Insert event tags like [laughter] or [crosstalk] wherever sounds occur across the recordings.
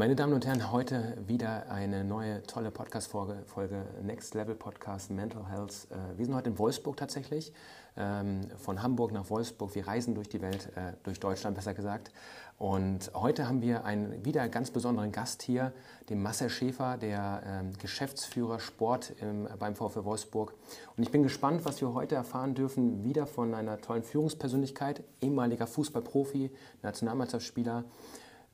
Meine Damen und Herren, heute wieder eine neue tolle Podcast-Folge, Folge Next Level Podcast Mental Health. Äh, wir sind heute in Wolfsburg tatsächlich, ähm, von Hamburg nach Wolfsburg. Wir reisen durch die Welt, äh, durch Deutschland besser gesagt. Und heute haben wir einen wieder ganz besonderen Gast hier, den Marcel Schäfer, der ähm, Geschäftsführer Sport beim VfL Wolfsburg. Und ich bin gespannt, was wir heute erfahren dürfen, wieder von einer tollen Führungspersönlichkeit, ehemaliger Fußballprofi, Nationalmannschaftsspieler.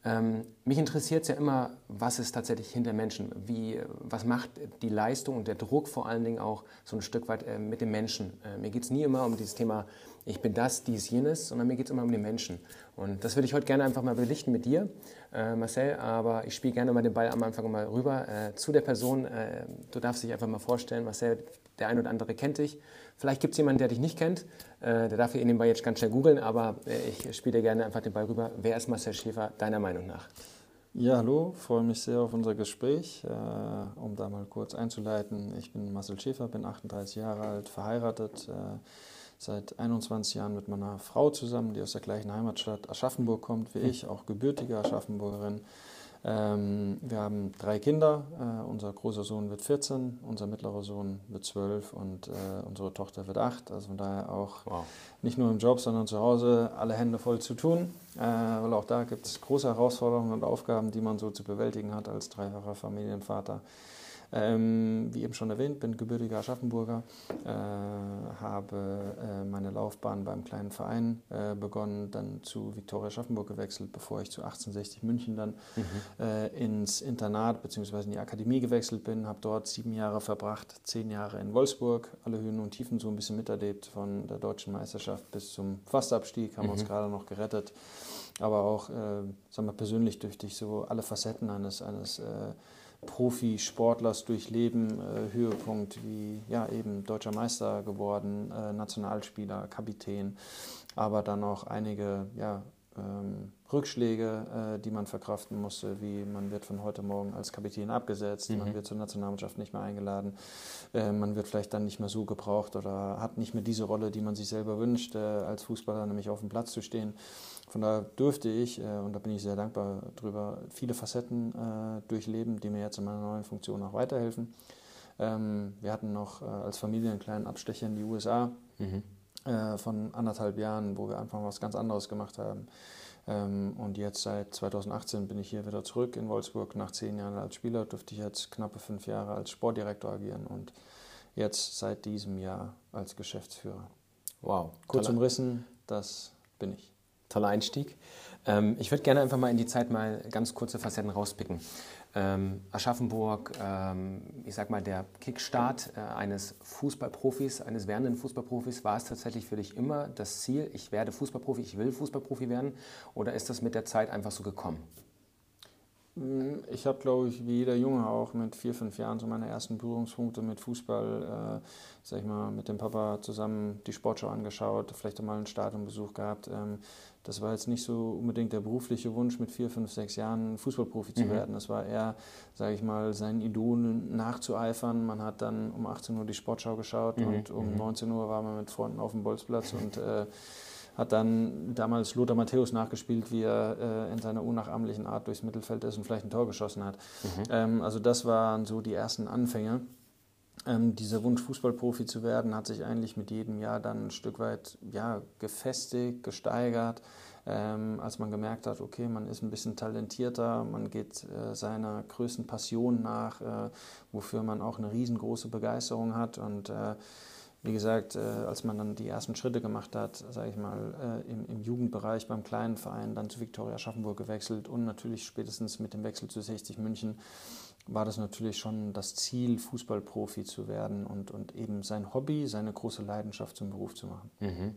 Ähm, mich interessiert es ja immer, was ist tatsächlich hinter Menschen? Wie, was macht die Leistung und der Druck vor allen Dingen auch so ein Stück weit äh, mit dem Menschen? Äh, mir geht es nie immer um dieses Thema, ich bin das, dies, jenes, sondern mir geht es immer um den Menschen. Und das würde ich heute gerne einfach mal belichten mit dir, äh, Marcel, aber ich spiele gerne mal den Ball am Anfang mal rüber äh, zu der Person. Äh, du darfst dich einfach mal vorstellen, Marcel, der ein oder andere kennt dich. Vielleicht gibt es jemanden, der dich nicht kennt. Äh, der darf hier nebenbei jetzt ganz schnell googeln, aber äh, ich spiele dir gerne einfach den Ball rüber. Wer ist Marcel Schäfer, deiner Meinung nach? Ja, hallo, freue mich sehr auf unser Gespräch. Äh, um da mal kurz einzuleiten, ich bin Marcel Schäfer, bin 38 Jahre alt, verheiratet, äh, seit 21 Jahren mit meiner Frau zusammen, die aus der gleichen Heimatstadt Aschaffenburg kommt wie hm. ich, auch gebürtige Aschaffenburgerin. Ähm, wir haben drei Kinder. Äh, unser großer Sohn wird 14, unser mittlerer Sohn wird 12 und äh, unsere Tochter wird 8. Also von daher auch wow. nicht nur im Job, sondern zu Hause alle Hände voll zu tun. Äh, weil auch da gibt es große Herausforderungen und Aufgaben, die man so zu bewältigen hat als dreifacher Familienvater. Ähm, wie eben schon erwähnt, bin gebürtiger Aschaffenburger, äh, habe äh, meine Laufbahn beim kleinen Verein äh, begonnen, dann zu Viktoria Aschaffenburg gewechselt, bevor ich zu 1860 München dann mhm. Äh, ins Internat bzw. in die Akademie gewechselt bin, habe dort sieben Jahre verbracht, zehn Jahre in Wolfsburg, alle Höhen und Tiefen so ein bisschen miterlebt, von der deutschen Meisterschaft bis zum Fastabstieg, haben mhm. uns gerade noch gerettet aber auch, äh, sagen wir persönlich durch dich so alle Facetten eines, eines äh, Profisportlers durchleben, äh, Höhepunkt wie ja eben deutscher Meister geworden, äh, Nationalspieler, Kapitän, aber dann auch einige ja, ähm, Rückschläge, äh, die man verkraften musste, wie man wird von heute Morgen als Kapitän abgesetzt, mhm. man wird zur Nationalmannschaft nicht mehr eingeladen, äh, man wird vielleicht dann nicht mehr so gebraucht oder hat nicht mehr diese Rolle, die man sich selber wünscht, äh, als Fußballer nämlich auf dem Platz zu stehen. Von daher dürfte ich, äh, und da bin ich sehr dankbar drüber, viele Facetten äh, durchleben, die mir jetzt in meiner neuen Funktion auch weiterhelfen. Ähm, wir hatten noch äh, als Familie einen kleinen Abstecher in die USA. Mhm von anderthalb Jahren, wo wir einfach was ganz anderes gemacht haben. Ähm, und jetzt seit 2018 bin ich hier wieder zurück in Wolfsburg. Nach zehn Jahren als Spieler durfte ich jetzt knappe fünf Jahre als Sportdirektor agieren und jetzt seit diesem Jahr als Geschäftsführer. Wow. Kurz umrissen, das bin ich. Toller Einstieg. Ähm, ich würde gerne einfach mal in die Zeit mal ganz kurze Facetten rauspicken. Ähm, Aschaffenburg, ähm, ich sag mal, der Kickstart äh, eines Fußballprofis, eines werdenden Fußballprofis, war es tatsächlich für dich immer das Ziel, ich werde Fußballprofi, ich will Fußballprofi werden? Oder ist das mit der Zeit einfach so gekommen? Hm, ich habe, glaube ich, wie jeder Junge auch mit vier, fünf Jahren so meine ersten Berührungspunkte mit Fußball, äh, sag ich mal, mit dem Papa zusammen die Sportschau angeschaut, vielleicht mal einen Stadionbesuch gehabt. Ähm, das war jetzt nicht so unbedingt der berufliche Wunsch, mit vier, fünf, sechs Jahren Fußballprofi zu mhm. werden. Das war eher, sage ich mal, seinen Idolen nachzueifern. Man hat dann um 18 Uhr die Sportschau geschaut mhm. und um 19 mhm. Uhr war man mit Freunden auf dem Bolzplatz und äh, hat dann damals Lothar Matthäus nachgespielt, wie er äh, in seiner unnachahmlichen Art durchs Mittelfeld ist und vielleicht ein Tor geschossen hat. Mhm. Ähm, also das waren so die ersten Anfänge. Ähm, dieser Wunsch, Fußballprofi zu werden, hat sich eigentlich mit jedem Jahr dann ein Stück weit ja, gefestigt, gesteigert. Ähm, als man gemerkt hat, okay, man ist ein bisschen talentierter, man geht äh, seiner größten Passion nach, äh, wofür man auch eine riesengroße Begeisterung hat und äh, wie gesagt, äh, als man dann die ersten Schritte gemacht hat, sage ich mal, äh, im, im, Jugendbereich beim kleinen Verein, dann zu Viktoria Aschaffenburg gewechselt und natürlich spätestens mit dem Wechsel zu 60 München, war das natürlich schon das Ziel, Fußballprofi zu werden und, und eben sein Hobby, seine große Leidenschaft zum Beruf zu machen. Mhm.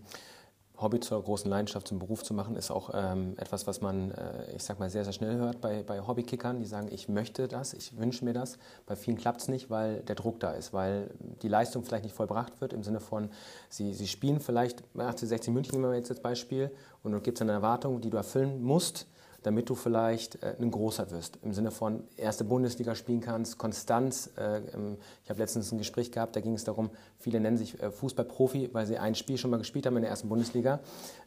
Hobby zur großen Leidenschaft zum Beruf zu machen, ist auch ähm, etwas, was man, äh, ich sag mal, sehr, sehr schnell hört bei, bei Hobbykickern, die sagen, ich möchte das, ich wünsche mir das. Bei vielen klappt es nicht, weil der Druck da ist, weil die Leistung vielleicht nicht vollbracht wird, im Sinne von, sie, sie spielen vielleicht 18, 16 München, nehmen wir jetzt als Beispiel, und dann gibt es eine Erwartung, die du erfüllen musst damit du vielleicht äh, ein großer wirst. Im Sinne von erste Bundesliga spielen kannst, Konstanz. Äh, ich habe letztens ein Gespräch gehabt, da ging es darum, viele nennen sich äh, Fußballprofi, weil sie ein Spiel schon mal gespielt haben in der ersten Bundesliga.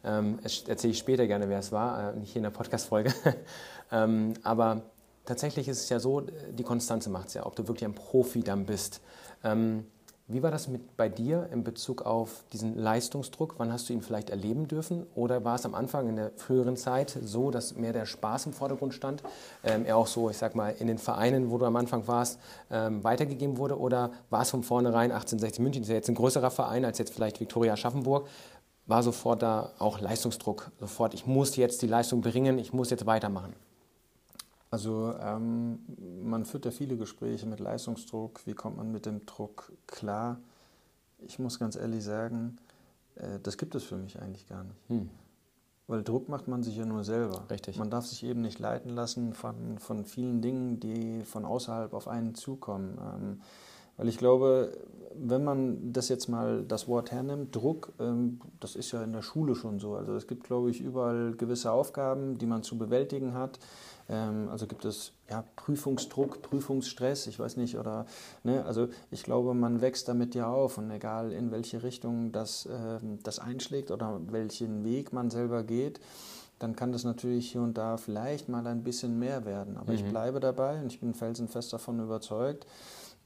Ähm, erzähle ich später gerne, wer es war, äh, nicht hier in der Podcast-Folge. [laughs] ähm, aber tatsächlich ist es ja so, die Konstanze macht es ja, ob du wirklich ein Profi dann bist. Ähm, wie war das mit bei dir in Bezug auf diesen Leistungsdruck? Wann hast du ihn vielleicht erleben dürfen? Oder war es am Anfang in der früheren Zeit so, dass mehr der Spaß im Vordergrund stand? Ähm, er auch so, ich sag mal, in den Vereinen, wo du am Anfang warst, ähm, weitergegeben wurde? Oder war es von vornherein 1860 München, das ist ja jetzt ein größerer Verein als jetzt vielleicht Viktoria Schaffenburg, war sofort da auch Leistungsdruck? Sofort, ich muss jetzt die Leistung bringen, ich muss jetzt weitermachen? Also ähm, man führt ja viele Gespräche mit Leistungsdruck, wie kommt man mit dem Druck klar. Ich muss ganz ehrlich sagen, äh, das gibt es für mich eigentlich gar nicht. Hm. Weil Druck macht man sich ja nur selber. Richtig. Man darf sich eben nicht leiten lassen von, von vielen Dingen, die von außerhalb auf einen zukommen. Ähm, weil ich glaube, wenn man das jetzt mal das Wort hernimmt, Druck, ähm, das ist ja in der Schule schon so. Also es gibt, glaube ich, überall gewisse Aufgaben, die man zu bewältigen hat. Ähm, also gibt es ja, Prüfungsdruck, Prüfungsstress, ich weiß nicht, oder, ne, also ich glaube, man wächst damit ja auf und egal in welche Richtung das, äh, das einschlägt oder welchen Weg man selber geht, dann kann das natürlich hier und da vielleicht mal ein bisschen mehr werden. Aber mhm. ich bleibe dabei und ich bin felsenfest davon überzeugt,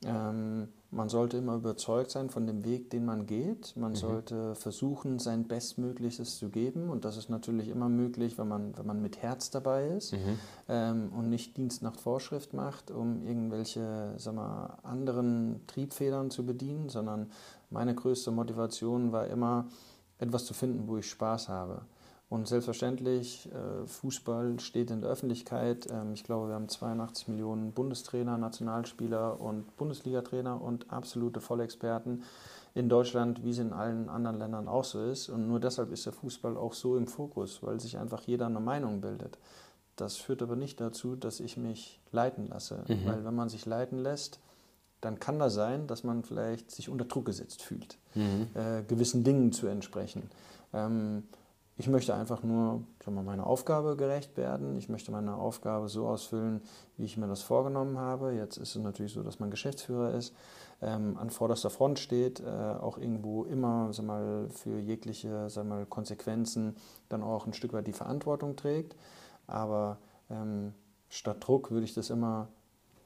ähm, man sollte immer überzeugt sein von dem Weg, den man geht. Man mhm. sollte versuchen, sein Bestmöglichstes zu geben. Und das ist natürlich immer möglich, wenn man, wenn man mit Herz dabei ist mhm. ähm, und nicht Dienst nach Vorschrift macht, um irgendwelche sag mal, anderen Triebfedern zu bedienen, sondern meine größte Motivation war immer, etwas zu finden, wo ich Spaß habe. Und selbstverständlich, äh, Fußball steht in der Öffentlichkeit. Ähm, ich glaube, wir haben 82 Millionen Bundestrainer, Nationalspieler und Bundesliga-Trainer und absolute Vollexperten in Deutschland, wie es in allen anderen Ländern auch so ist. Und nur deshalb ist der Fußball auch so im Fokus, weil sich einfach jeder eine Meinung bildet. Das führt aber nicht dazu, dass ich mich leiten lasse. Mhm. Weil wenn man sich leiten lässt, dann kann das sein, dass man vielleicht sich unter Druck gesetzt fühlt, mhm. äh, gewissen Dingen zu entsprechen. Ähm, ich möchte einfach nur sagen wir, meiner Aufgabe gerecht werden. Ich möchte meine Aufgabe so ausfüllen, wie ich mir das vorgenommen habe. Jetzt ist es natürlich so, dass man Geschäftsführer ist, ähm, an vorderster Front steht, äh, auch irgendwo immer sag mal, für jegliche sag mal, Konsequenzen dann auch ein Stück weit die Verantwortung trägt. Aber ähm, statt Druck würde ich das immer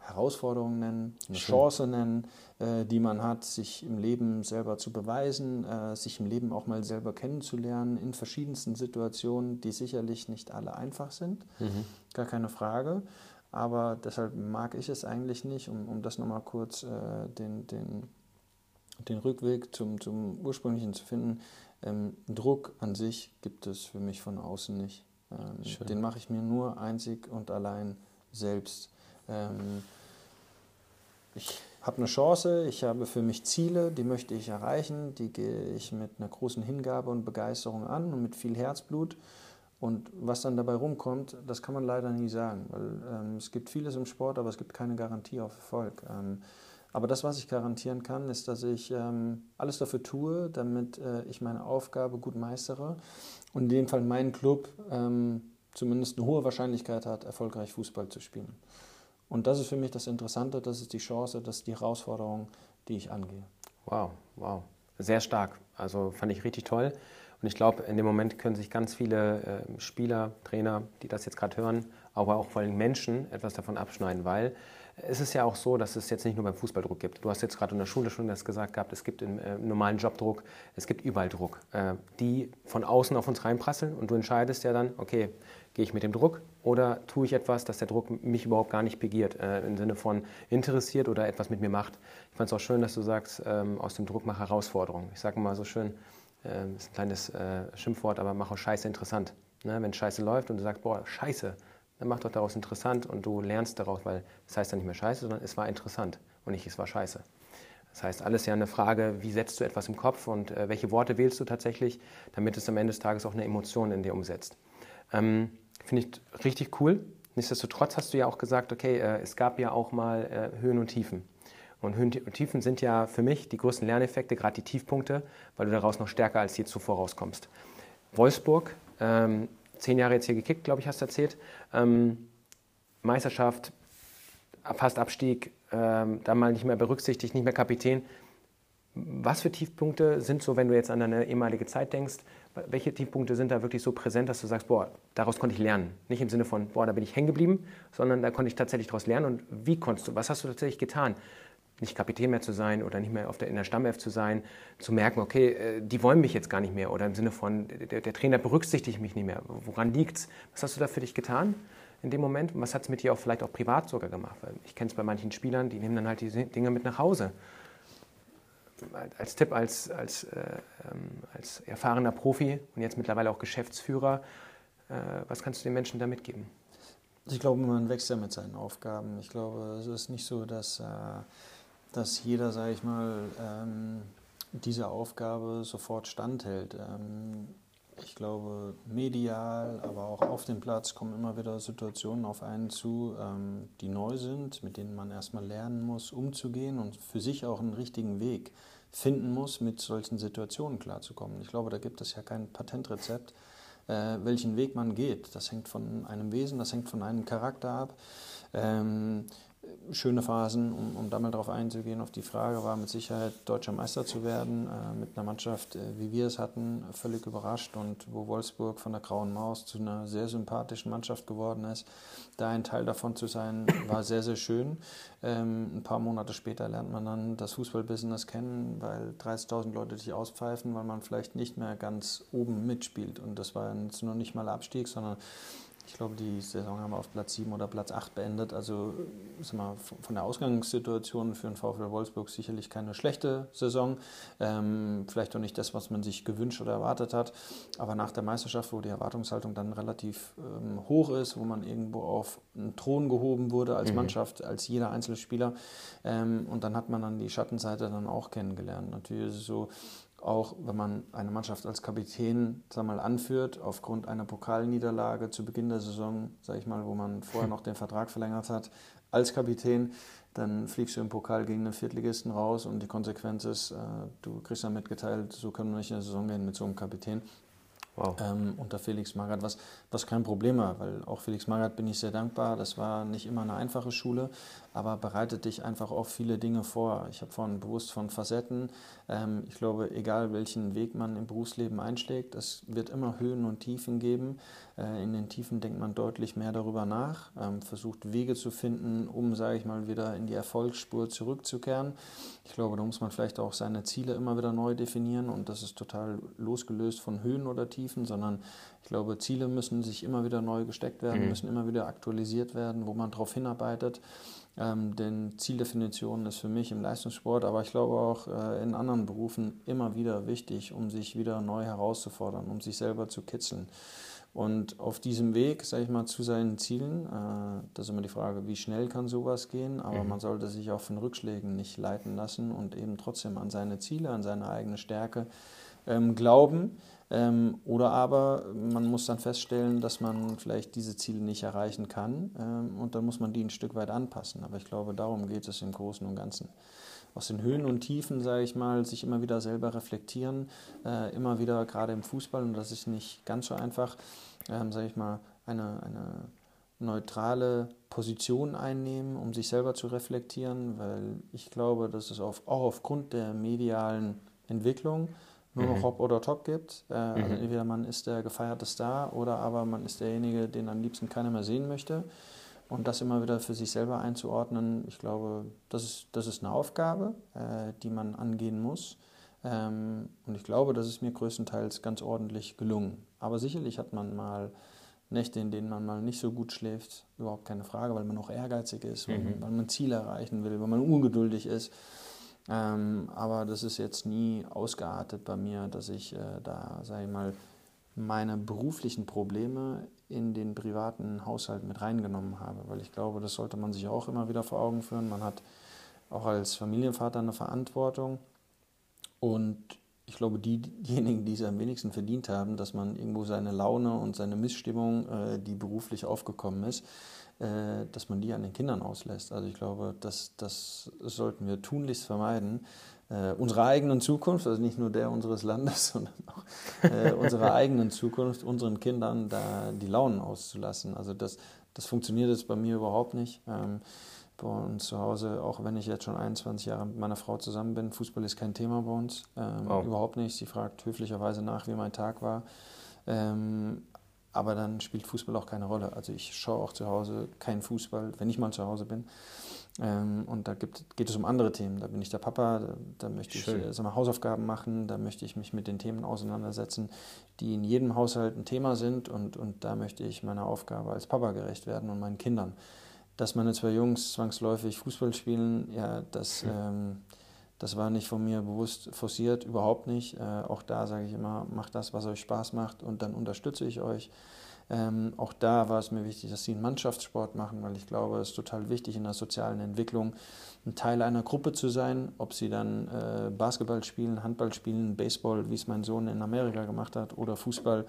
Herausforderung nennen, eine Schön. Chance nennen, äh, die man hat, sich im Leben selber zu beweisen, äh, sich im Leben auch mal selber kennenzulernen in verschiedensten Situationen, die sicherlich nicht alle einfach sind, mhm. gar keine Frage. Aber deshalb mag ich es eigentlich nicht, um, um das nochmal kurz äh, den, den, den Rückweg zum, zum Ursprünglichen zu finden. Ähm, Druck an sich gibt es für mich von außen nicht. Ähm, den mache ich mir nur einzig und allein selbst. Ähm, ich habe eine Chance, ich habe für mich Ziele, die möchte ich erreichen, die gehe ich mit einer großen Hingabe und Begeisterung an und mit viel Herzblut. Und was dann dabei rumkommt, das kann man leider nie sagen, weil ähm, es gibt vieles im Sport, aber es gibt keine Garantie auf Erfolg. Ähm, aber das, was ich garantieren kann, ist, dass ich ähm, alles dafür tue, damit äh, ich meine Aufgabe gut meistere und in dem Fall mein Club ähm, zumindest eine hohe Wahrscheinlichkeit hat, erfolgreich Fußball zu spielen. Und das ist für mich das Interessante, das ist die Chance, das ist die Herausforderung, die ich angehe. Wow, wow. Sehr stark. Also fand ich richtig toll. Und ich glaube, in dem Moment können sich ganz viele äh, Spieler, Trainer, die das jetzt gerade hören, aber auch vor allem Menschen etwas davon abschneiden, weil es ist ja auch so, dass es jetzt nicht nur beim Fußballdruck gibt. Du hast jetzt gerade in der Schule schon das gesagt gehabt, es gibt im äh, normalen Jobdruck, es gibt überall Druck, äh, die von außen auf uns reinprasseln und du entscheidest ja dann, okay, Gehe ich mit dem Druck oder tue ich etwas, dass der Druck mich überhaupt gar nicht begiert, äh, im Sinne von interessiert oder etwas mit mir macht? Ich fand es auch schön, dass du sagst, ähm, aus dem Druck mach Herausforderungen. Ich sage mal so schön, äh, ist ein kleines äh, Schimpfwort, aber mach auch Scheiße interessant. Ne? Wenn Scheiße läuft und du sagst, boah, Scheiße, dann mach doch daraus interessant und du lernst daraus, weil das heißt dann nicht mehr Scheiße, sondern es war interessant und nicht es war Scheiße. Das heißt, alles ja eine Frage, wie setzt du etwas im Kopf und äh, welche Worte wählst du tatsächlich, damit es am Ende des Tages auch eine Emotion in dir umsetzt. Ähm, Finde ich richtig cool. Nichtsdestotrotz hast du ja auch gesagt, okay, äh, es gab ja auch mal äh, Höhen und Tiefen. Und Höhen und Tiefen sind ja für mich die größten Lerneffekte, gerade die Tiefpunkte, weil du daraus noch stärker als je zuvor rauskommst. Wolfsburg, ähm, zehn Jahre jetzt hier gekickt, glaube ich, hast du erzählt. Ähm, Meisterschaft, fast Abstieg, ähm, da mal nicht mehr berücksichtigt, nicht mehr Kapitän. Was für Tiefpunkte sind so, wenn du jetzt an deine ehemalige Zeit denkst? Welche Tiefpunkte sind da wirklich so präsent, dass du sagst, boah, daraus konnte ich lernen? Nicht im Sinne von, boah, da bin ich hängen geblieben, sondern da konnte ich tatsächlich daraus lernen. Und wie konntest du, was hast du tatsächlich getan? Nicht Kapitän mehr zu sein oder nicht mehr auf der, in der Stammelf zu sein, zu merken, okay, äh, die wollen mich jetzt gar nicht mehr oder im Sinne von, der, der Trainer berücksichtigt mich nicht mehr. Woran liegt es? Was hast du da für dich getan? in dem Moment? Und was hat es mit dir auch vielleicht auch privat sogar gemacht? Weil ich kenne es bei manchen Spielern, die nehmen dann halt die Dinge mit nach Hause als Tipp als, als, äh, ähm, als erfahrener Profi und jetzt mittlerweile auch Geschäftsführer, äh, was kannst du den Menschen da mitgeben? Ich glaube, man wächst ja mit seinen Aufgaben. Ich glaube, es ist nicht so, dass, äh, dass jeder, sage ich mal, ähm, diese Aufgabe sofort standhält. Ähm, ich glaube, medial, aber auch auf dem Platz kommen immer wieder Situationen auf einen zu, ähm, die neu sind, mit denen man erstmal lernen muss, umzugehen und für sich auch einen richtigen Weg finden muss, mit solchen Situationen klarzukommen. Ich glaube, da gibt es ja kein Patentrezept, äh, welchen Weg man geht. Das hängt von einem Wesen, das hängt von einem Charakter ab. Ähm, schöne Phasen, um, um da mal drauf einzugehen, auf die Frage war mit Sicherheit deutscher Meister zu werden, äh, mit einer Mannschaft, äh, wie wir es hatten, völlig überrascht und wo Wolfsburg von der Grauen Maus zu einer sehr sympathischen Mannschaft geworden ist. Da ein Teil davon zu sein, war sehr, sehr schön. Ähm, ein paar Monate später lernt man dann das Fußballbusiness kennen, weil 30.000 Leute dich auspfeifen, weil man vielleicht nicht mehr ganz oben mitspielt. Und das war jetzt nur nicht mal Abstieg, sondern ich glaube, die Saison haben wir auf Platz 7 oder Platz 8 beendet. Also sag mal, von der Ausgangssituation für den VfL Wolfsburg sicherlich keine schlechte Saison. Ähm, vielleicht auch nicht das, was man sich gewünscht oder erwartet hat. Aber nach der Meisterschaft, wo die Erwartungshaltung dann relativ ähm, hoch ist, wo man irgendwo auf einen Thron gehoben wurde als mhm. Mannschaft, als jeder einzelne Spieler. Ähm, und dann hat man dann die Schattenseite dann auch kennengelernt. Natürlich ist es so, auch wenn man eine Mannschaft als Kapitän sag mal, anführt, aufgrund einer Pokalniederlage zu Beginn der Saison, sage ich mal, wo man vorher noch den Vertrag verlängert hat, als Kapitän, dann fliegst du im Pokal gegen den Viertligisten raus und die Konsequenz ist, äh, du kriegst dann mitgeteilt, so können wir nicht in der Saison gehen mit so einem Kapitän. Wow. Ähm, unter Felix Magath, was, was kein Problem war, weil auch Felix Magath bin ich sehr dankbar. Das war nicht immer eine einfache Schule, aber bereitet dich einfach auf viele Dinge vor. Ich habe vorhin bewusst von Facetten. Ähm, ich glaube, egal welchen Weg man im Berufsleben einschlägt, es wird immer Höhen und Tiefen geben. Äh, in den Tiefen denkt man deutlich mehr darüber nach, ähm, versucht Wege zu finden, um, sage ich mal, wieder in die Erfolgsspur zurückzukehren. Ich glaube, da muss man vielleicht auch seine Ziele immer wieder neu definieren und das ist total losgelöst von Höhen oder Tiefen, sondern ich glaube, Ziele müssen sich immer wieder neu gesteckt werden, mhm. müssen immer wieder aktualisiert werden, wo man darauf hinarbeitet. Ähm, denn Zieldefinition ist für mich im Leistungssport, aber ich glaube auch äh, in anderen Berufen immer wieder wichtig, um sich wieder neu herauszufordern, um sich selber zu kitzeln. Und auf diesem Weg, sage ich mal, zu seinen Zielen, äh, das ist immer die Frage, wie schnell kann sowas gehen, aber mhm. man sollte sich auch von Rückschlägen nicht leiten lassen und eben trotzdem an seine Ziele, an seine eigene Stärke ähm, glauben. Ähm, oder aber man muss dann feststellen, dass man vielleicht diese Ziele nicht erreichen kann ähm, und dann muss man die ein Stück weit anpassen. Aber ich glaube, darum geht es im Großen und Ganzen. Aus den Höhen und Tiefen, sage ich mal, sich immer wieder selber reflektieren, äh, immer wieder gerade im Fußball, und das ist nicht ganz so einfach, ähm, sage ich mal, eine, eine neutrale Position einnehmen, um sich selber zu reflektieren, weil ich glaube, dass es auf, auch aufgrund der medialen Entwicklung nur noch mhm. Hop oder Top gibt. Äh, also mhm. entweder man ist der gefeierte Star oder aber man ist derjenige, den am liebsten keiner mehr sehen möchte. Und das immer wieder für sich selber einzuordnen, ich glaube, das ist, das ist eine Aufgabe, äh, die man angehen muss. Ähm, und ich glaube, das ist mir größtenteils ganz ordentlich gelungen. Aber sicherlich hat man mal Nächte, in denen man mal nicht so gut schläft, überhaupt keine Frage, weil man auch ehrgeizig ist, mhm. weil, weil man Ziele erreichen will, weil man ungeduldig ist. Ähm, aber das ist jetzt nie ausgeartet bei mir, dass ich äh, da, sage ich mal, meine beruflichen Probleme in den privaten Haushalt mit reingenommen habe, weil ich glaube, das sollte man sich auch immer wieder vor Augen führen. Man hat auch als Familienvater eine Verantwortung und ich glaube, die, diejenigen, die es am wenigsten verdient haben, dass man irgendwo seine Laune und seine Missstimmung, äh, die beruflich aufgekommen ist, äh, dass man die an den Kindern auslässt. Also ich glaube, das, das sollten wir tunlichst vermeiden. Äh, unsere eigenen Zukunft, also nicht nur der unseres Landes, [laughs] sondern auch äh, unsere eigenen Zukunft, unseren Kindern da die Launen auszulassen. Also das, das funktioniert jetzt bei mir überhaupt nicht. Ähm, bei uns zu Hause, auch wenn ich jetzt schon 21 Jahre mit meiner Frau zusammen bin, Fußball ist kein Thema bei uns. Ähm, wow. Überhaupt nicht. Sie fragt höflicherweise nach, wie mein Tag war. Ähm, aber dann spielt Fußball auch keine Rolle. Also ich schaue auch zu Hause keinen Fußball, wenn ich mal zu Hause bin. Ähm, und da gibt, geht es um andere Themen. Da bin ich der Papa, da, da möchte ich äh, sag mal, Hausaufgaben machen, da möchte ich mich mit den Themen auseinandersetzen, die in jedem Haushalt ein Thema sind. Und, und da möchte ich meiner Aufgabe als Papa gerecht werden und meinen Kindern. Dass meine zwei Jungs zwangsläufig Fußball spielen, ja, das, ähm, das war nicht von mir bewusst forciert, überhaupt nicht. Äh, auch da sage ich immer, macht das, was euch Spaß macht und dann unterstütze ich euch. Ähm, auch da war es mir wichtig, dass sie einen Mannschaftssport machen, weil ich glaube, es ist total wichtig in der sozialen Entwicklung, ein Teil einer Gruppe zu sein. Ob sie dann äh, Basketball spielen, Handball spielen, Baseball, wie es mein Sohn in Amerika gemacht hat, oder Fußball,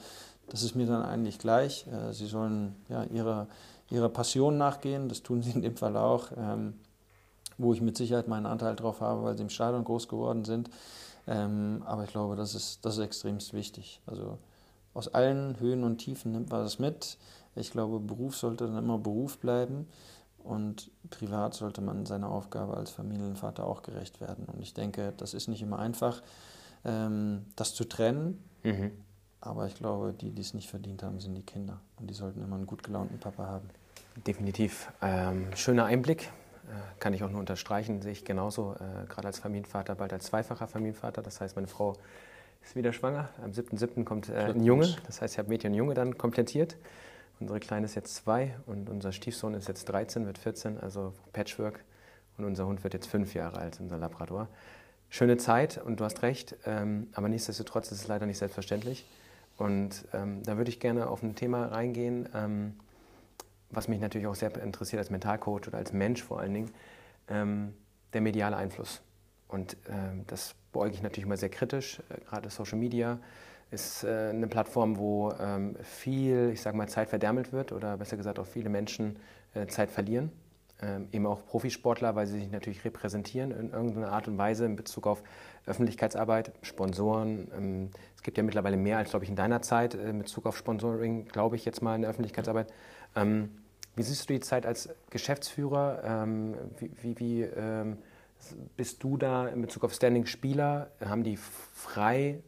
das ist mir dann eigentlich gleich. Äh, sie sollen ja, ihrer, ihrer Passion nachgehen, das tun sie in dem Fall auch, ähm, wo ich mit Sicherheit meinen Anteil drauf habe, weil sie im Stadion groß geworden sind. Ähm, aber ich glaube, das ist, das ist extremst wichtig. Also aus allen Höhen und Tiefen nimmt man das mit. Ich glaube, Beruf sollte dann immer Beruf bleiben und privat sollte man seiner Aufgabe als Familienvater auch gerecht werden. Und ich denke, das ist nicht immer einfach, ähm, das zu trennen. Mhm. Aber ich glaube, die, die es nicht verdient haben, sind die Kinder. Und die sollten immer einen gut gelaunten Papa haben. Definitiv. Ähm, schöner Einblick. Äh, kann ich auch nur unterstreichen, sehe ich genauso, äh, gerade als Familienvater, bald als zweifacher Familienvater. Das heißt, meine Frau ist wieder schwanger. Am 7.7. kommt äh, ein Junge. Das heißt, ich habe Mädchen und Junge dann komplettiert. Unsere Kleine ist jetzt zwei und unser Stiefsohn ist jetzt 13, wird 14, also Patchwork. Und unser Hund wird jetzt fünf Jahre alt, unser Labrador. Schöne Zeit und du hast recht, ähm, aber nichtsdestotrotz ist es leider nicht selbstverständlich. Und ähm, da würde ich gerne auf ein Thema reingehen, ähm, was mich natürlich auch sehr interessiert als Mentalcoach oder als Mensch vor allen Dingen, ähm, der mediale Einfluss. Und ähm, das beäuge ich natürlich immer sehr kritisch. Äh, gerade Social Media ist äh, eine Plattform, wo ähm, viel, ich sage mal, Zeit verdärmelt wird oder besser gesagt auch viele Menschen äh, Zeit verlieren. Ähm, eben auch Profisportler, weil sie sich natürlich repräsentieren in irgendeiner Art und Weise in Bezug auf Öffentlichkeitsarbeit, Sponsoren. Ähm, es gibt ja mittlerweile mehr als, glaube ich, in deiner Zeit in Bezug auf Sponsoring, glaube ich, jetzt mal in der Öffentlichkeitsarbeit. Ähm, wie siehst du die Zeit als Geschäftsführer? Ähm, wie, wie, wie ähm, bist du da in Bezug auf Standing-Spieler? Haben die frei,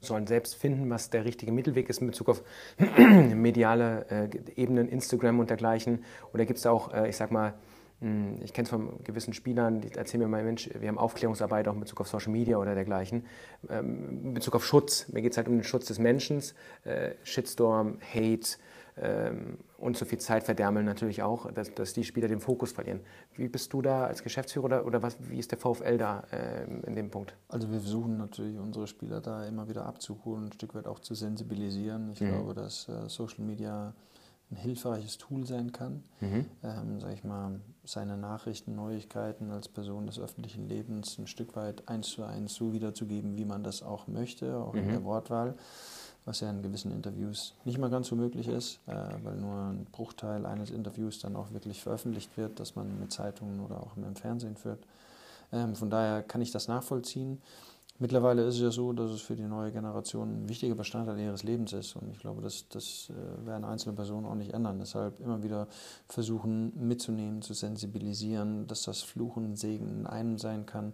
sollen selbst finden, was der richtige Mittelweg ist in Bezug auf [clears throat] mediale äh, Ebenen, Instagram und dergleichen? Oder gibt es auch, äh, ich sag mal, ich kenne es von gewissen Spielern, die erzählen mir mal, Mensch, wir haben Aufklärungsarbeit auch in Bezug auf Social Media oder dergleichen, ähm, in Bezug auf Schutz. Mir geht es halt um den Schutz des Menschen, äh, Shitstorm, Hate, ähm, und so viel Zeit verdärmeln natürlich auch, dass, dass, die Spieler den Fokus verlieren. Wie bist du da als Geschäftsführer oder, oder was, wie ist der VfL da äh, in dem Punkt? Also wir versuchen natürlich unsere Spieler da immer wieder abzuholen, ein Stück weit auch zu sensibilisieren. Ich mhm. glaube, dass äh, Social Media ein hilfreiches Tool sein kann, mhm. ähm, sage ich mal, seine Nachrichten, Neuigkeiten als Person des öffentlichen Lebens ein Stück weit eins zu eins so wiederzugeben, wie man das auch möchte, auch mhm. in der Wortwahl was ja in gewissen Interviews nicht mal ganz so möglich ist, äh, weil nur ein Bruchteil eines Interviews dann auch wirklich veröffentlicht wird, das man mit Zeitungen oder auch im Fernsehen führt. Ähm, von daher kann ich das nachvollziehen. Mittlerweile ist es ja so, dass es für die neue Generation ein wichtiger Bestandteil ihres Lebens ist. Und ich glaube, das, das äh, werden einzelne Personen auch nicht ändern. Deshalb immer wieder versuchen mitzunehmen, zu sensibilisieren, dass das Fluchen, Segen in einem sein kann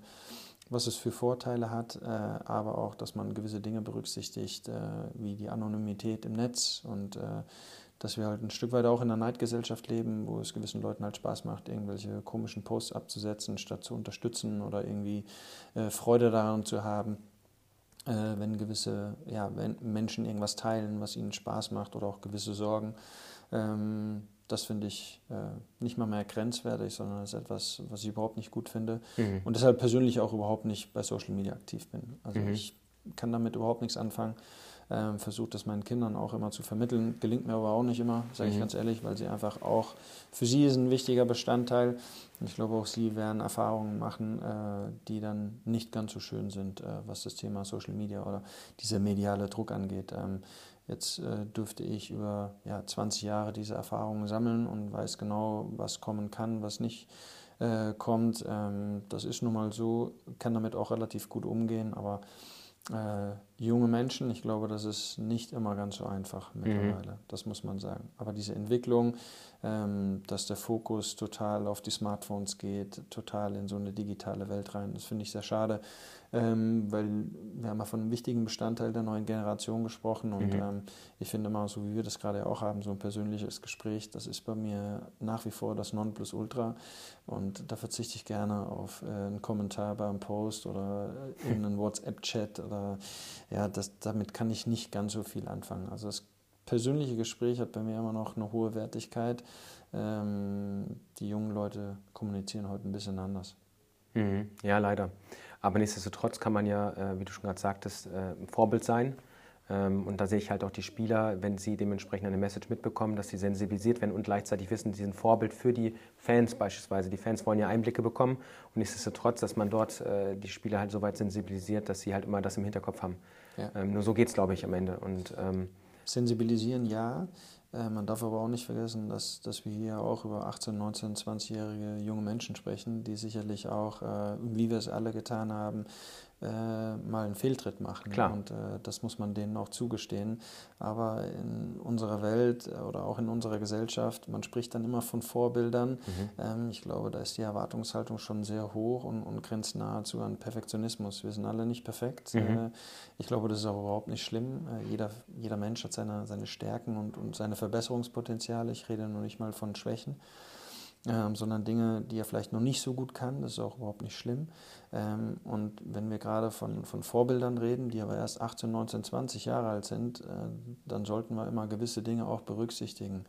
was es für Vorteile hat, äh, aber auch, dass man gewisse Dinge berücksichtigt, äh, wie die Anonymität im Netz und dass wir halt ein Stück weit auch in einer Neidgesellschaft leben, wo es gewissen Leuten halt Spaß macht, irgendwelche komischen Posts abzusetzen, statt zu unterstützen oder irgendwie äh, Freude daran zu haben, äh, wenn gewisse ja, wenn Menschen irgendwas teilen, was ihnen Spaß macht oder auch gewisse Sorgen. Ähm, das finde ich äh, nicht mal mehr grenzwertig, sondern ist etwas, was ich überhaupt nicht gut finde. Mhm. Und deshalb persönlich auch überhaupt nicht bei Social Media aktiv bin. Also mhm. ich kann damit überhaupt nichts anfangen. Ähm, Versuche das meinen Kindern auch immer zu vermitteln. Gelingt mir aber auch nicht immer, sage ich mhm. ganz ehrlich, weil sie einfach auch, für sie ist ein wichtiger Bestandteil. Und ich glaube auch sie werden Erfahrungen machen, äh, die dann nicht ganz so schön sind, äh, was das Thema Social Media oder dieser mediale Druck angeht. Ähm, Jetzt äh, dürfte ich über ja, 20 Jahre diese Erfahrungen sammeln und weiß genau, was kommen kann, was nicht äh, kommt. Ähm, das ist nun mal so, kann damit auch relativ gut umgehen, aber äh, junge Menschen, ich glaube, das ist nicht immer ganz so einfach mittlerweile, mhm. das muss man sagen. Aber diese Entwicklung, ähm, dass der Fokus total auf die Smartphones geht, total in so eine digitale Welt rein, das finde ich sehr schade ähm, weil wir haben ja von einem wichtigen Bestandteil der neuen Generation gesprochen und mhm. ähm, ich finde immer, so wie wir das gerade auch haben, so ein persönliches Gespräch, das ist bei mir nach wie vor das Nonplusultra und da verzichte ich gerne auf äh, einen Kommentar beim Post oder [laughs] in einen WhatsApp-Chat oder ja, das, damit kann ich nicht ganz so viel anfangen. Also das persönliche Gespräch hat bei mir immer noch eine hohe Wertigkeit. Ähm, die jungen Leute kommunizieren heute ein bisschen anders. Mhm. Ja, leider. Aber nichtsdestotrotz kann man ja, äh, wie du schon gerade sagtest, äh, ein Vorbild sein. Ähm, und da sehe ich halt auch die Spieler, wenn sie dementsprechend eine Message mitbekommen, dass sie sensibilisiert werden und gleichzeitig wissen, sie sind Vorbild für die Fans beispielsweise. Die Fans wollen ja Einblicke bekommen und nichtsdestotrotz, dass man dort äh, die Spieler halt so weit sensibilisiert, dass sie halt immer das im Hinterkopf haben. Ja. Ähm, nur so geht es, glaube ich, am Ende. Und, ähm, Sensibilisieren ja. Äh, man darf aber auch nicht vergessen, dass, dass wir hier auch über 18, 19, 20-jährige junge Menschen sprechen, die sicherlich auch, äh, wie wir es alle getan haben, äh, mal einen Fehltritt machen. Klar. Und äh, das muss man denen auch zugestehen. Aber in unserer Welt oder auch in unserer Gesellschaft, man spricht dann immer von Vorbildern. Mhm. Ähm, ich glaube, da ist die Erwartungshaltung schon sehr hoch und, und grenzt nahezu an Perfektionismus. Wir sind alle nicht perfekt. Mhm. Äh, ich glaube, das ist auch überhaupt nicht schlimm. Äh, jeder, jeder Mensch hat seine, seine Stärken und, und seine Verbesserungspotenziale. Ich rede nur nicht mal von Schwächen ähm, sondern Dinge, die er vielleicht noch nicht so gut kann. Das ist auch überhaupt nicht schlimm. Ähm, und wenn wir gerade von, von Vorbildern reden, die aber erst 18, 19, 20 Jahre alt sind, äh, dann sollten wir immer gewisse Dinge auch berücksichtigen.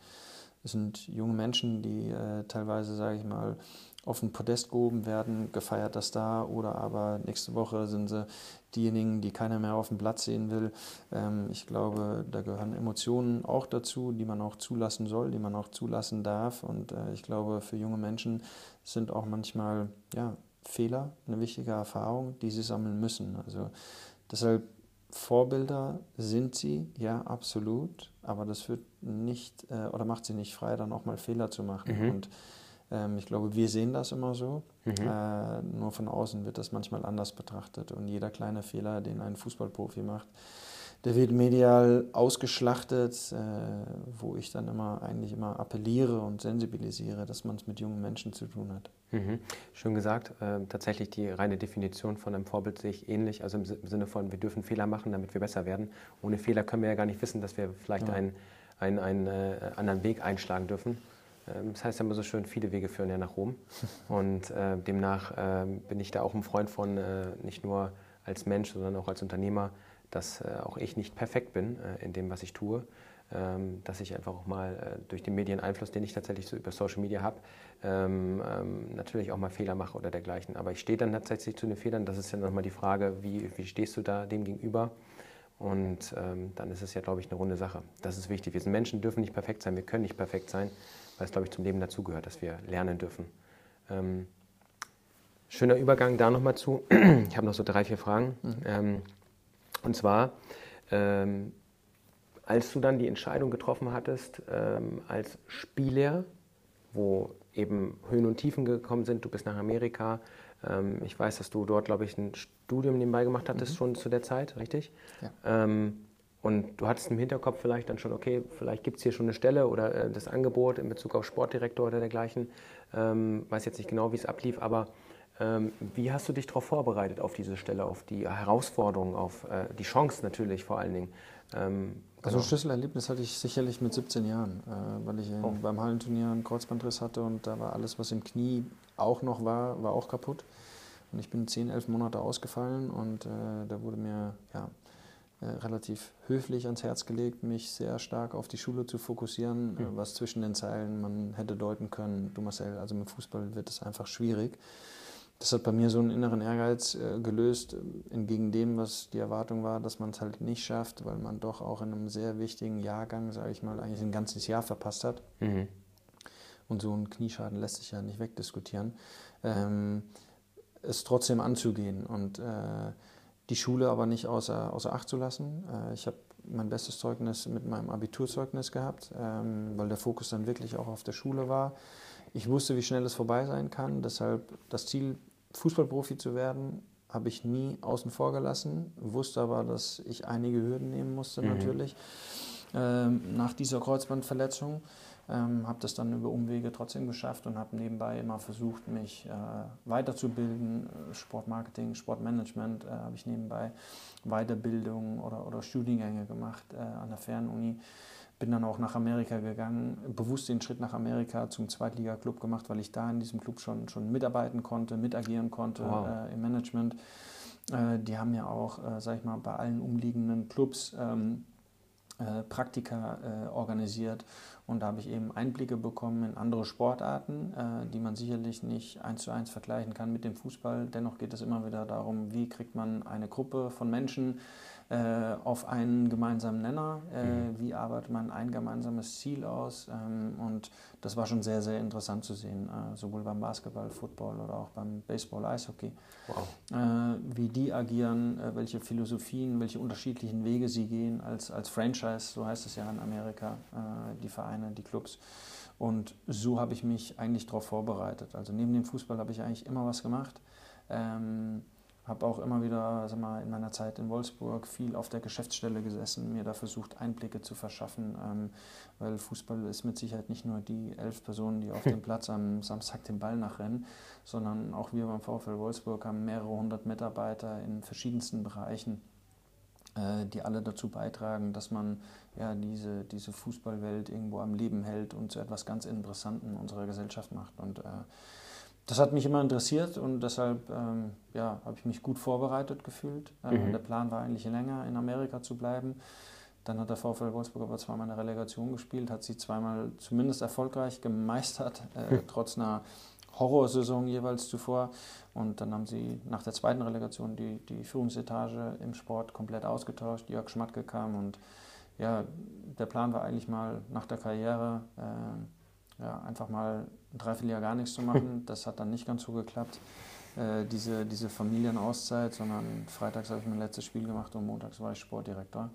Es sind junge Menschen, die äh, teilweise, sage ich mal, auf ein Podest gehoben werden, gefeierter Star, oder aber nächste Woche sind sie diejenigen, die keiner mehr auf dem Platz sehen will. Ähm, ich glaube, da gehören Emotionen auch dazu, die man auch zulassen soll, die man auch zulassen darf. Und äh, ich glaube, für junge Menschen sind auch manchmal ja, Fehler eine wichtige Erfahrung, die sie sammeln müssen. Also deshalb Vorbilder sind sie, ja, absolut, aber das wird nicht äh, oder macht sie nicht frei, dann auch mal Fehler zu machen. Mhm. Und ähm, ich glaube, wir sehen das immer so. Mhm. Äh, nur von außen wird das manchmal anders betrachtet. Und jeder kleine Fehler, den ein Fußballprofi macht, der wird medial ausgeschlachtet, äh, wo ich dann immer eigentlich immer appelliere und sensibilisiere, dass man es mit jungen Menschen zu tun hat. Mhm. Schön gesagt. Äh, tatsächlich die reine Definition von einem Vorbild sehe ich ähnlich. Also im Sinne von, wir dürfen Fehler machen, damit wir besser werden. Ohne Fehler können wir ja gar nicht wissen, dass wir vielleicht ja. einen, einen, einen äh, anderen Weg einschlagen dürfen. Ähm, das heißt ja immer so schön, viele Wege führen ja nach Rom. [laughs] Und äh, demnach äh, bin ich da auch ein Freund von, äh, nicht nur als Mensch, sondern auch als Unternehmer, dass äh, auch ich nicht perfekt bin äh, in dem, was ich tue. Ähm, dass ich einfach auch mal äh, durch den Medieneinfluss, den ich tatsächlich so über Social Media habe, ähm, ähm, natürlich auch mal Fehler mache oder dergleichen. Aber ich stehe dann tatsächlich zu den Fehlern. Das ist ja nochmal die Frage, wie, wie stehst du da dem gegenüber? Und ähm, dann ist es ja, glaube ich, eine runde Sache. Das ist wichtig. Wir sind Menschen, dürfen nicht perfekt sein, wir können nicht perfekt sein weil es, glaube ich, zum Leben dazugehört, dass wir lernen dürfen. Ähm, schöner Übergang da nochmal zu. [clears throat] Ich habe noch so drei, vier Fragen. Mhm. Ähm, und zwar, ähm, als du dann die Entscheidung getroffen hattest, ähm, als Spieler, wo eben Höhen und Tiefen gekommen sind, du bist nach Amerika, ähm, ich weiß, dass du dort, glaube ich, ein Studium nebenbei gemacht hattest, mhm. schon zu der Zeit, richtig? Ja. Ähm, und du hattest im Hinterkopf vielleicht dann schon, okay, vielleicht gibt es hier schon eine Stelle oder äh, das Angebot in Bezug auf Sportdirektor oder dergleichen. Ähm, weiß jetzt nicht genau, wie es ablief, aber ähm, wie hast du dich darauf vorbereitet, auf diese Stelle, auf die Herausforderungen, auf äh, die Chance natürlich vor allen Dingen? Ähm, also ein Schlüsselerlebnis hatte ich sicherlich mit 17 Jahren, äh, weil ich in, oh. beim Hallenturnier einen Kreuzbandriss hatte und da war alles, was im Knie auch noch war, war auch kaputt. Und ich bin 10, 11 Monate ausgefallen und äh, da wurde mir ja, relativ höflich ans Herz gelegt, mich sehr stark auf die Schule zu fokussieren, mhm. was zwischen den Zeilen man hätte deuten können, du Marcel, also mit Fußball wird es einfach schwierig. Das hat bei mir so einen inneren Ehrgeiz äh, gelöst, entgegen dem, was die Erwartung war, dass man es halt nicht schafft, weil man doch auch in einem sehr wichtigen Jahrgang, sage ich mal, eigentlich ein ganzes Jahr verpasst hat. Mhm. Und so ein Knieschaden lässt sich ja nicht wegdiskutieren. Ähm, es trotzdem anzugehen und äh, die Schule aber nicht außer, außer Acht zu lassen. Äh, ich habe mein bestes Zeugnis mit meinem Abiturzeugnis gehabt, ähm, weil der Fokus dann wirklich auch auf der Schule war. Ich wusste, wie schnell es vorbei sein kann, deshalb das Ziel, Fußballprofi zu werden, habe ich nie außen vor gelassen, wusste aber, dass ich einige Hürden nehmen musste mhm. natürlich ähm, nach dieser Kreuzbandverletzung. Ähm, habe das dann über Umwege trotzdem geschafft und habe nebenbei immer versucht, mich äh, weiterzubilden. Sportmarketing, Sportmanagement äh, habe ich nebenbei Weiterbildung oder, oder Studiengänge gemacht äh, an der Fernuni. Bin dann auch nach Amerika gegangen, bewusst den Schritt nach Amerika zum Zweitliga-Club gemacht, weil ich da in diesem Club schon, schon mitarbeiten konnte, mitagieren konnte wow. Äh, im Management. Äh, die haben ja auch, äh, sag ich mal, bei allen umliegenden Clubs ähm, Praktika organisiert und da habe ich eben Einblicke bekommen in andere Sportarten, äh, die man sicherlich nicht eins zu eins vergleichen kann mit dem Fußball. Dennoch geht es immer wieder darum, wie kriegt man eine Gruppe von Menschen äh, auf einen gemeinsamen Nenner, äh, mhm. wie arbeitet man ein gemeinsames Ziel aus. Ähm, und das war schon sehr, sehr interessant zu sehen, äh, sowohl beim Basketball, Football oder auch beim Baseball, Eishockey. Wow. Äh, wie die agieren, äh, welche Philosophien, welche unterschiedlichen Wege sie gehen als, als Franchise, so heißt es ja in Amerika, äh, die Vereine, die Clubs. Und so habe ich mich eigentlich darauf vorbereitet. Also neben dem Fußball habe ich eigentlich immer was gemacht. Ähm, habe auch immer wieder sag mal, in meiner Zeit in Wolfsburg viel auf der Geschäftsstelle gesessen, mir da versucht, Einblicke zu verschaffen, ähm, weil Fußball ist mit Sicherheit nicht nur die elf Personen, die auf dem [laughs] Platz am Samstag den Ball nachrennen, sondern auch wir beim VfL Wolfsburg haben mehrere hundert Mitarbeiter in verschiedensten Bereichen, äh, die alle dazu beitragen, dass man ja, diese, diese Fußballwelt irgendwo am Leben hält und zu etwas ganz Interessantem unserer Gesellschaft macht. Und äh, das hat mich immer interessiert und deshalb ähm, ja, habe ich mich gut vorbereitet gefühlt. Äh, mhm. Der Plan war eigentlich länger in Amerika zu bleiben. Dann hat der VfL Wolfsburg aber zweimal eine Relegation gespielt, hat sie zweimal zumindest erfolgreich gemeistert, äh, [laughs] trotz einer Horrorsaison jeweils zuvor. Und dann haben sie nach der zweiten Relegation die, die Führungsetage im Sport komplett ausgetauscht. Jörg Schmatke kam und ja, der Plan war eigentlich mal nach der Karriere äh, ja, einfach mal ein Dreivierteljahr gar nichts zu machen. Das hat dann nicht ganz so geklappt, äh, diese, diese Familienauszeit, sondern freitags habe ich mein letztes Spiel gemacht und montags war ich Sportdirektor.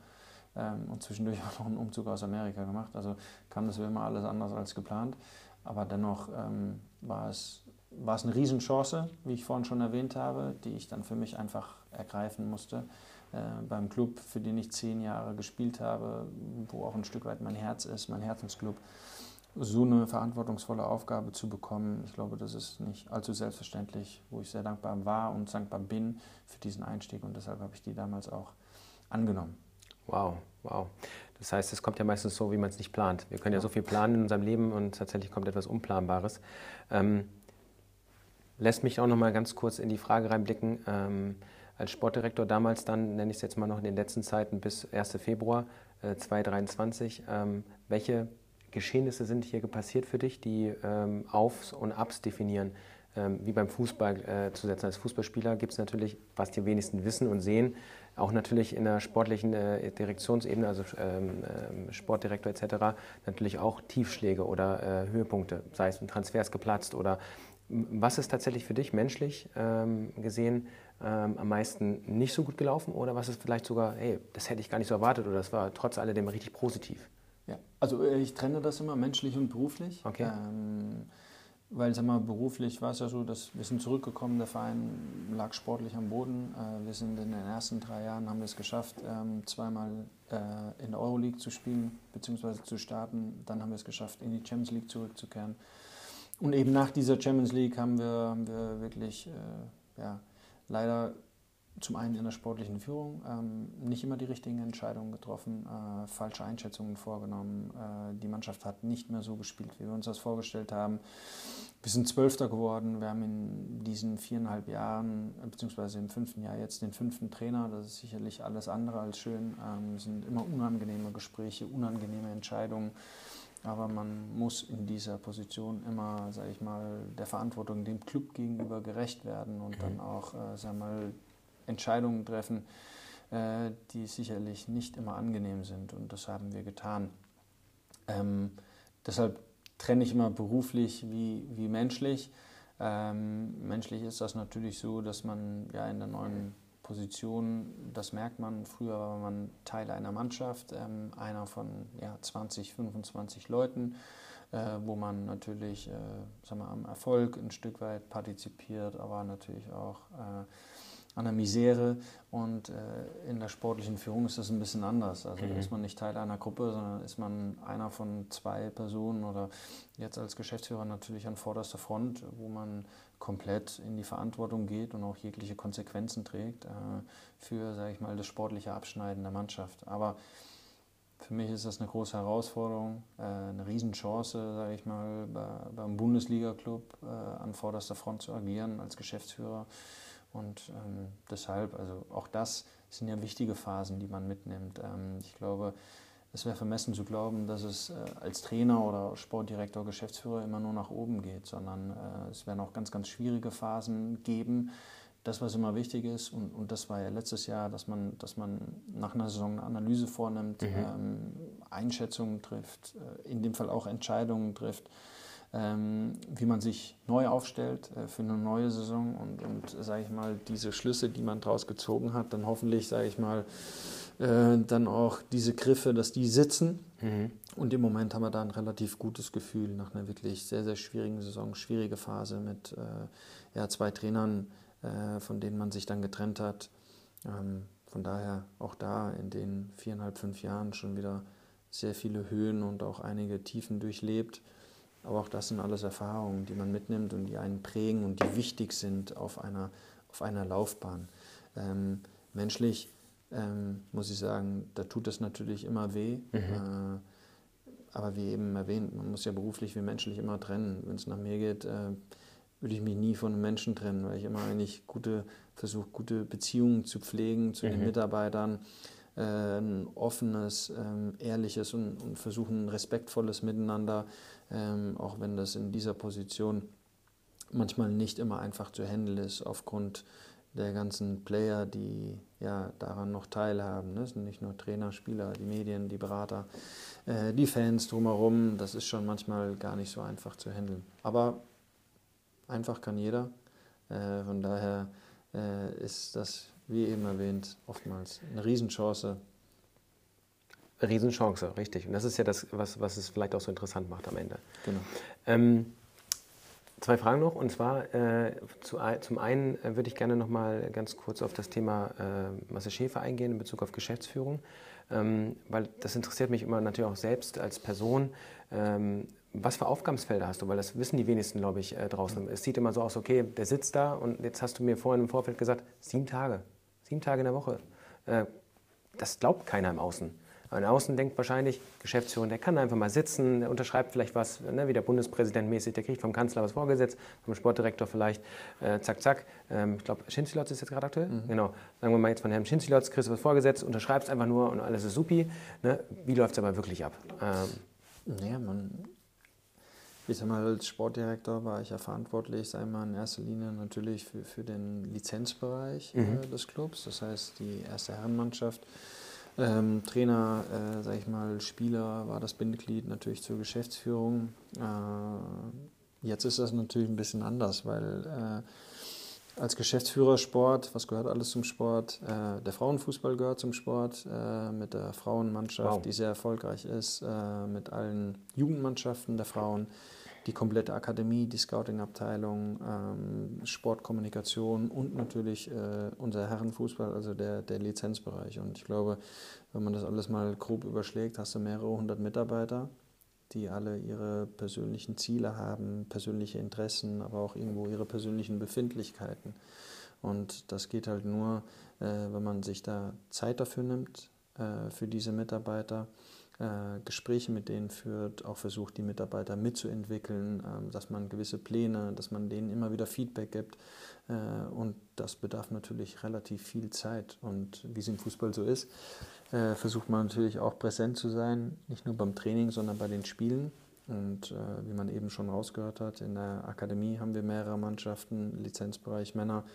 Ähm, und zwischendurch [laughs] auch noch einen Umzug aus Amerika gemacht. Also kam das wie immer alles anders als geplant. Aber dennoch ähm, war, es, war es eine Riesenchance, wie ich vorhin schon erwähnt habe, die ich dann für mich einfach ergreifen musste. Äh, beim Club, für den ich zehn Jahre gespielt habe, wo auch ein Stück weit mein Herz ist, mein Herzensclub so eine verantwortungsvolle Aufgabe zu bekommen, ich glaube, das ist nicht allzu selbstverständlich, wo ich sehr dankbar war und dankbar bin für diesen Einstieg und deshalb habe ich die damals auch angenommen. Wow, wow. Das heißt, es kommt ja meistens so, wie man es nicht plant. Wir können ja so viel planen in unserem Leben und tatsächlich kommt etwas Unplanbares. Ähm, lässt mich auch noch mal ganz kurz in die Frage reinblicken. Ähm, als Sportdirektor damals dann, nenne ich es jetzt mal noch in den letzten Zeiten bis 1. Februar äh, 2023, ähm, welche Geschehnisse sind hier passiert für dich, die ähm, Aufs und Ups definieren, ähm, wie beim Fußball äh, zu setzen. Als Fußballspieler gibt es natürlich, was die wenigsten wissen und sehen, auch natürlich in der sportlichen äh, Direktionsebene, also ähm, ähm Sportdirektor etc., natürlich auch Tiefschläge oder äh, Höhepunkte, sei es in Transfers geplatzt oder was ist tatsächlich für dich menschlich ähm, gesehen ähm, am meisten nicht so gut gelaufen oder was ist vielleicht sogar, hey, das hätte ich gar nicht so erwartet oder das war trotz alledem richtig positiv? Ja, also äh, ich trenne das immer menschlich und beruflich. Okay. Ähm, weil, sag mal, beruflich war es ja so, dass wir sind zurückgekommen, der Verein lag sportlich am Boden. Äh, wir sind in den ersten drei Jahren, haben wir es geschafft, ähm, zweimal äh, in der Euroleague zu spielen, beziehungsweise zu starten. Dann haben wir es geschafft, in die Champions League zurückzukehren. Und eben nach dieser Champions League haben wir, haben wir wirklich, äh, ja, leider zum einen in der sportlichen Führung ähm, nicht immer die richtigen Entscheidungen getroffen, äh, falsche Einschätzungen vorgenommen. Äh, die Mannschaft hat nicht mehr so gespielt, wie wir uns das vorgestellt haben. Wir sind Zwölfter geworden. Wir haben in diesen viereinhalb Jahren, beziehungsweise im fünften Jahr jetzt den fünften Trainer. Das ist sicherlich alles andere als schön. Ähm, es sind immer unangenehme Gespräche, unangenehme Entscheidungen. Aber man muss in dieser Position immer, sage ich mal, der Verantwortung dem Club gegenüber gerecht werden und dann auch, äh, sag mal, Entscheidungen treffen, äh, die sicherlich nicht immer angenehm sind. Und das haben wir getan. Ähm, deshalb trenne ich immer beruflich wie, wie menschlich. Ähm, menschlich ist das natürlich so, dass man ja in der neuen Position, das merkt man, früher war man Teil einer Mannschaft, ähm, einer von ja, 20, 25 Leuten, äh, wo man natürlich äh, sagen wir, am Erfolg ein Stück weit partizipiert, aber natürlich auch äh, an der Misere und äh, in der sportlichen Führung ist das ein bisschen anders. Also mhm. da ist man nicht Teil einer Gruppe, sondern ist man einer von zwei Personen oder jetzt als Geschäftsführer natürlich an vorderster Front, wo man komplett in die Verantwortung geht und auch jegliche Konsequenzen trägt äh, für, sage ich mal, das sportliche Abschneiden der Mannschaft. Aber für mich ist das eine große Herausforderung, äh, eine Riesenchance, sage ich mal, bei, beim Bundesliga-Club äh, an vorderster Front zu agieren als Geschäftsführer. Und ähm, deshalb, also auch das sind ja wichtige Phasen, die man mitnimmt. Ähm, ich glaube, es wäre vermessen zu glauben, dass es äh, als Trainer oder Sportdirektor, Geschäftsführer immer nur nach oben geht, sondern äh, es werden auch ganz, ganz schwierige Phasen geben. Das, was immer wichtig ist, und, und das war ja letztes Jahr, dass man, dass man nach einer Saison eine Analyse vornimmt, mhm. ähm, Einschätzungen trifft, äh, in dem Fall auch Entscheidungen trifft, wie man sich neu aufstellt äh, für eine neue Saison und, und sage ich mal, diese Schlüsse, die man daraus gezogen hat, dann hoffentlich, sage ich mal, äh, dann auch diese Griffe, dass die sitzen. Mhm. Und im Moment haben wir da ein relativ gutes Gefühl nach einer wirklich sehr, sehr schwierigen Saison, schwierige Phase mit äh, ja, zwei Trainern, von denen man sich dann getrennt hat. Ähm, von daher auch da in den viereinhalb, fünf Jahren schon wieder sehr viele Höhen und auch einige Tiefen durchlebt. Aber auch das sind alles Erfahrungen, die man mitnimmt und die einen prägen und die wichtig sind auf einer, auf einer Laufbahn. Ähm, menschlich ähm, muss ich sagen, da tut es natürlich immer weh. Mhm. Äh, aber wie eben erwähnt, man muss ja beruflich wie menschlich immer trennen. Wenn es nach mir geht, äh, würde ich mich nie von einem Menschen trennen, weil ich immer eigentlich gute, versuche, gute Beziehungen zu pflegen zu mhm. den Mitarbeitern, äh, ein offenes, ähm, ehrliches und, und versuche ein respektvolles Miteinander, ähm, auch wenn das in dieser Position manchmal nicht immer einfach zu handeln ist aufgrund der ganzen Player, die ja daran noch teilhaben. Ne? Das sind nicht nur Trainer, Spieler, die Medien, die Berater, äh, die Fans drumherum. Das ist schon manchmal gar nicht so einfach zu handeln. Aber einfach kann jeder. Äh, von daher äh, ist das, wie eben erwähnt, oftmals eine Riesenchance. Riesenchance, richtig. Und das ist ja das, was, was es vielleicht auch so interessant macht am Ende. Genau. Ähm, Zwei Fragen noch. Und zwar äh, zu, zum einen äh, würde ich gerne noch mal ganz kurz auf das Thema äh, Marcel Schäfer eingehen in Bezug auf Geschäftsführung, ähm, weil das interessiert mich immer natürlich auch selbst als Person. Ähm, was für Aufgabensfelder hast du? Weil das wissen die wenigsten, glaube ich, äh, draußen. Es sieht immer so aus, okay, der sitzt da und jetzt hast du mir vorhin im Vorfeld gesagt, sieben Tage. Sieben Tage in der Woche. Äh, das glaubt keiner im Außen. Ein Außen denkt wahrscheinlich, Geschäftsführer, der kann einfach mal sitzen, der unterschreibt vielleicht was, ne, wie der Bundespräsident mäßig, der kriegt vom Kanzler was vorgesetzt, vom Sportdirektor vielleicht, äh, zack, zack. Ähm, ich glaube, Schinzilotz ist jetzt gerade aktuell. Mhm. Genau. Sagen wir mal jetzt von Herrn Schinzilotz, kriegst du was vorgesetzt, unterschreibst einfach nur und alles ist supi. Ne? Wie läuft es aber wirklich ab? Ähm, naja, man, ich sag mal, als Sportdirektor war ich ja verantwortlich, sei mal in erster Linie natürlich für, für den Lizenzbereich mhm. äh, des Clubs, das heißt die erste Herrenmannschaft ähm, Trainer, äh, sag ich mal, Spieler war das Bindeglied natürlich zur Geschäftsführung. Äh, jetzt ist das natürlich ein bisschen anders, weil äh, als Geschäftsführer Sport, was gehört alles zum Sport? Äh, der Frauenfußball gehört zum Sport, äh, mit der Frauenmannschaft, wow. die sehr erfolgreich ist, äh, mit allen Jugendmannschaften der Frauen die komplette Akademie, die Scouting-Abteilung, ähm, Sportkommunikation und natürlich äh, unser Herrenfußball, also der, der Lizenzbereich. Und ich glaube, wenn man das alles mal grob überschlägt, hast du mehrere hundert Mitarbeiter, die alle ihre persönlichen Ziele haben, persönliche Interessen, aber auch irgendwo ihre persönlichen Befindlichkeiten. Und das geht halt nur, äh, wenn man sich da Zeit dafür nimmt, äh, für diese Mitarbeiter äh, Gespräche mit denen führt, auch versucht, die Mitarbeiter mitzuentwickeln, äh, dass man gewisse Pläne, dass man denen immer wieder Feedback gibt. Äh, und das bedarf natürlich relativ viel Zeit. Und wie es im Fußball so ist, äh, versucht man natürlich auch präsent zu sein, nicht nur beim Training, sondern bei den Spielen. Und äh, wie man eben schon rausgehört hat, in der Akademie haben wir mehrere Mannschaften, Lizenzbereich Männer,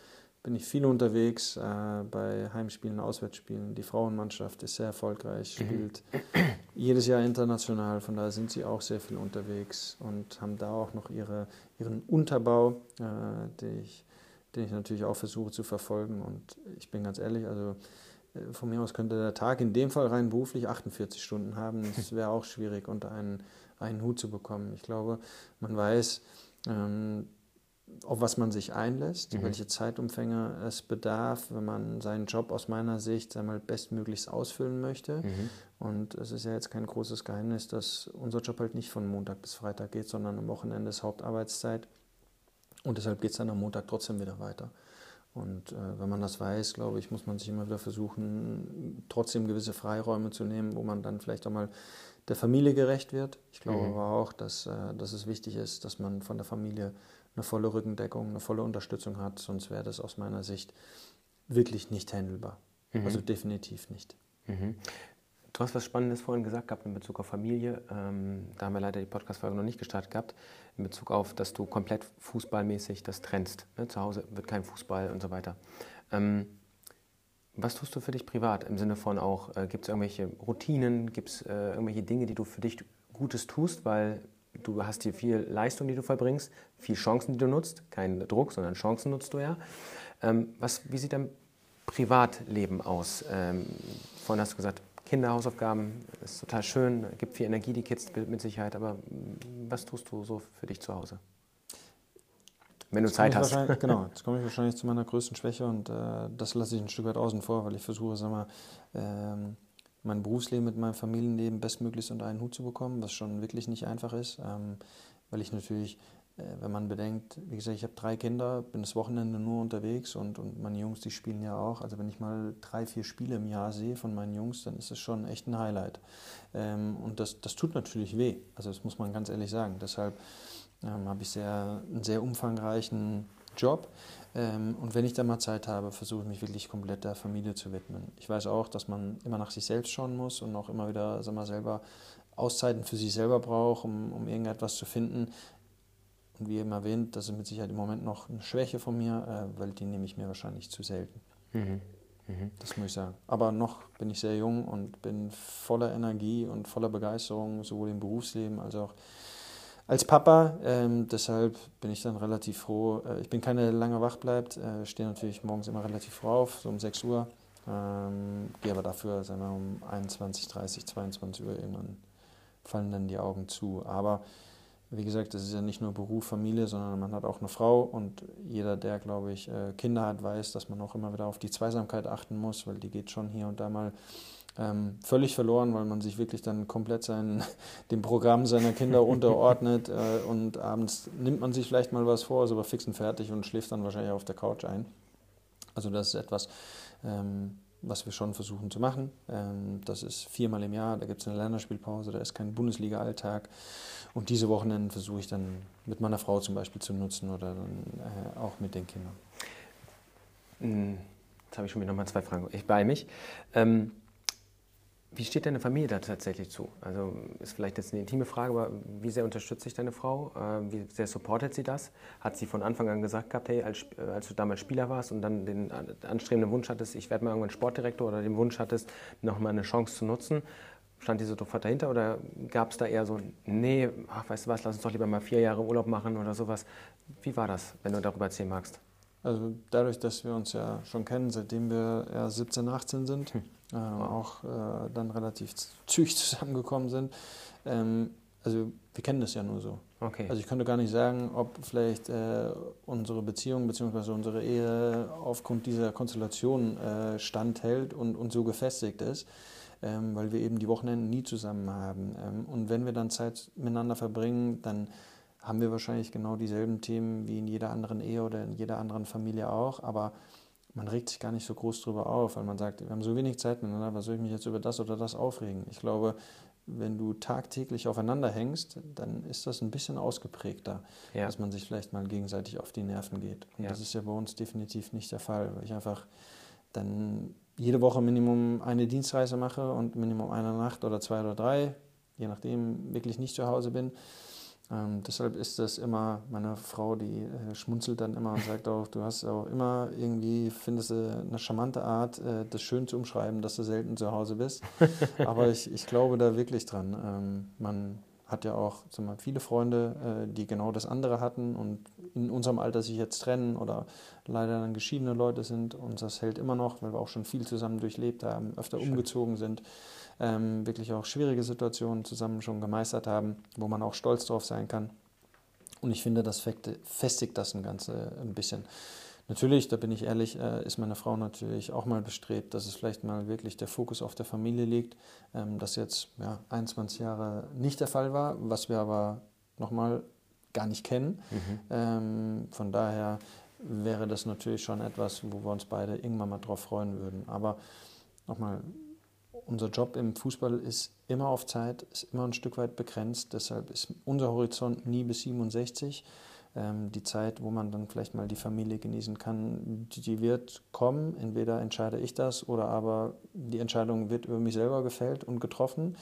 bin ich viel unterwegs äh, bei Heimspielen, Auswärtsspielen. Die Frauenmannschaft ist sehr erfolgreich, mhm. spielt jedes Jahr international, von daher sind sie auch sehr viel unterwegs und haben da auch noch ihre, ihren Unterbau, äh, den, ich, den ich natürlich auch versuche zu verfolgen. Und ich bin ganz ehrlich, also äh, von mir aus könnte der Tag in dem Fall rein beruflich 48 Stunden haben. [laughs] Das wäre auch schwierig, unter einen, einen Hut zu bekommen. Ich glaube, man weiß, ähm, auf was man sich einlässt, mhm. welche Zeitumfänge es bedarf, wenn man seinen Job aus meiner Sicht einmal bestmöglichst ausfüllen möchte. Mhm. Und es ist ja jetzt kein großes Geheimnis, dass unser Job halt nicht von Montag bis Freitag geht, sondern am Wochenende ist Hauptarbeitszeit. Und deshalb geht es dann am Montag trotzdem wieder weiter. Und äh, wenn man das weiß, glaube ich, muss man sich immer wieder versuchen, trotzdem gewisse Freiräume zu nehmen, wo man dann vielleicht auch mal der Familie gerecht wird. Ich glaube mhm. aber auch, dass, äh, dass es wichtig ist, dass man von der Familie eine volle Rückendeckung, eine volle Unterstützung hat, sonst wäre das aus meiner Sicht wirklich nicht handelbar. Mhm. Also definitiv nicht. Mhm. Du hast was Spannendes vorhin gesagt gehabt in Bezug auf Familie. Ähm, da haben wir leider die Podcast-Folge noch nicht gestartet gehabt. In Bezug auf, dass du komplett fußballmäßig das trennst. Ne? Zu Hause wird kein Fußball und so weiter. Ähm, was tust du für dich privat? Im Sinne von auch, äh, gibt es irgendwelche Routinen, gibt es äh, irgendwelche Dinge, die du für dich Gutes tust? Weil du hast hier viel Leistung, die du verbringst, viel Chancen, die du nutzt. Kein Druck, sondern Chancen nutzt du ja. Ähm, was, wie sieht dein Privatleben aus? Ähm, vorhin hast du gesagt, Kinderhausaufgaben ist total schön, gibt viel Energie, die Kids mit Sicherheit, aber was tust du so für dich zu Hause? Wenn du jetzt Zeit hast. Genau, [laughs] jetzt komme ich wahrscheinlich zu meiner größten Schwäche und äh, das lasse ich ein Stück weit außen vor, weil ich versuche, sag mal, ähm, mein Berufsleben mit meinem Familienleben bestmöglichst unter einen Hut zu bekommen, was schon wirklich nicht einfach ist, ähm, weil ich natürlich äh, wenn man bedenkt, wie gesagt, ich habe drei Kinder, bin das Wochenende nur unterwegs und, und meine Jungs, die spielen ja auch. Also wenn ich mal drei, vier Spiele im Jahr sehe von meinen Jungs, dann ist das schon echt ein Highlight. Ähm, und das, das tut natürlich weh. Also das muss man ganz ehrlich sagen. Deshalb ähm, habe ich sehr, einen sehr umfangreichen Job. Ähm, und wenn ich da mal Zeit habe, versuche ich mich wirklich komplett der Familie zu widmen. Ich weiß auch, dass man immer nach sich selbst schauen muss und auch immer wieder sag mal, selber Auszeiten für sich selber braucht, um, um irgendetwas zu finden. Und wie eben erwähnt, das ist mit Sicherheit im Moment noch eine Schwäche von mir, äh, weil die nehme ich mir wahrscheinlich zu selten. Mhm. Mhm. Das muss ich sagen. Aber noch bin ich sehr jung und bin voller Energie und voller Begeisterung, sowohl im Berufsleben als auch als Papa. Ähm, deshalb bin ich dann relativ froh. Äh, ich bin keine, lange wach bleibt. Äh, stehe natürlich morgens immer relativ früh auf, so um 6 Uhr. Ähm, gehe aber dafür, sagen wir, um 21, 30, 22 Uhr irgendwann fallen dann die Augen zu. Aber wie gesagt, das ist ja nicht nur Beruf, Familie, sondern man hat auch eine Frau und jeder, der, glaube ich, äh, Kinder hat, weiß, dass man auch immer wieder auf die Zweisamkeit achten muss, weil die geht schon hier und da mal ähm, völlig verloren, weil man sich wirklich dann komplett sein, [laughs] dem Programm seiner Kinder unterordnet [laughs] äh, und abends nimmt man sich vielleicht mal was vor, ist aber fix und fertig und schläft dann wahrscheinlich auf der Couch ein. Also das ist etwas, ähm, was wir schon versuchen zu machen. Ähm, das ist viermal im Jahr, da gibt es eine Länderspielpause, da ist kein Bundesliga-Alltag. Und diese Wochenenden versuche ich dann mit meiner Frau zum Beispiel zu nutzen oder dann äh, auch mit den Kindern. Hm, jetzt habe ich schon wieder nochmal zwei Fragen. Ich bei mich. Ähm, wie steht deine Familie da tatsächlich zu? Also ist vielleicht jetzt eine intime Frage, aber wie sehr unterstützt sich deine Frau? Äh, wie sehr supportet sie das? Hat sie von Anfang an gesagt gehabt, hey, als, äh, als du damals Spieler warst und dann den anstrebenden Wunsch hattest, ich werde mal irgendwann Sportdirektor oder den Wunsch hattest, nochmal eine Chance zu nutzen, stand die sofort dahinter oder gab es da eher so, nee, ach, weißt du was, lass uns doch lieber mal vier Jahre Urlaub machen oder sowas? Wie war das, wenn du darüber erzählen magst? Also dadurch, dass wir uns ja schon kennen, seitdem wir ja 17, 18 sind, hm auch äh, dann relativ zügig [laughs] zusammengekommen sind. Ähm, also wir kennen das ja nur so. Okay. Also ich könnte gar nicht sagen, ob vielleicht äh, unsere Beziehung bzw. unsere Ehe aufgrund dieser Konstellation äh, standhält und, und so gefestigt ist, ähm, weil wir eben die Wochenenden nie zusammen haben. Ähm, und wenn wir dann Zeit miteinander verbringen, dann haben wir wahrscheinlich genau dieselben Themen wie in jeder anderen Ehe oder in jeder anderen Familie auch, aber man regt sich gar nicht so groß drüber auf, weil man sagt, wir haben so wenig Zeit miteinander, was soll ich mich jetzt über das oder das aufregen? Ich glaube, wenn du tagtäglich aufeinander hängst, dann ist das ein bisschen ausgeprägter, ja. dass man sich vielleicht mal gegenseitig auf die Nerven geht. Und ja. das ist ja bei uns definitiv nicht der Fall, weil ich einfach dann jede Woche Minimum eine Dienstreise mache und Minimum eine Nacht oder zwei oder drei, je nachdem, wirklich nicht zu Hause bin. Ähm, deshalb ist das immer meine Frau, die äh, schmunzelt dann immer und sagt auch, du hast auch immer irgendwie, findest du eine charmante Art, äh, das schön zu umschreiben, dass du selten zu Hause bist. [laughs] Aber ich, ich glaube da wirklich dran. Ähm, man hat ja auch mal, viele Freunde, äh, die genau das andere hatten und in unserem Alter sich jetzt trennen oder leider dann geschiedene Leute sind. Und das hält immer noch, weil wir auch schon viel zusammen durchlebt haben, öfter Schön. umgezogen sind ähm, wirklich auch schwierige Situationen zusammen schon gemeistert haben, wo man auch stolz drauf sein kann. Und ich finde, das festigt das Ganze ein bisschen. Natürlich, da bin ich ehrlich, äh, ist meine Frau natürlich auch mal bestrebt, dass es vielleicht mal wirklich der Fokus auf der Familie liegt. Ähm, das jetzt ja, 21 Jahre nicht der Fall war, was wir aber nochmal gar nicht kennen. Mhm. Ähm, von daher wäre das natürlich schon etwas, wo wir uns beide irgendwann mal drauf freuen würden. Aber nochmal, unser Job im Fußball ist immer auf Zeit, ist immer ein Stück weit begrenzt. Deshalb ist unser Horizont nie bis 67. Ähm, die Zeit, wo man dann vielleicht mal die Familie genießen kann, die wird kommen. Entweder entscheide ich das oder aber die Entscheidung wird über mich selber gefällt und getroffen.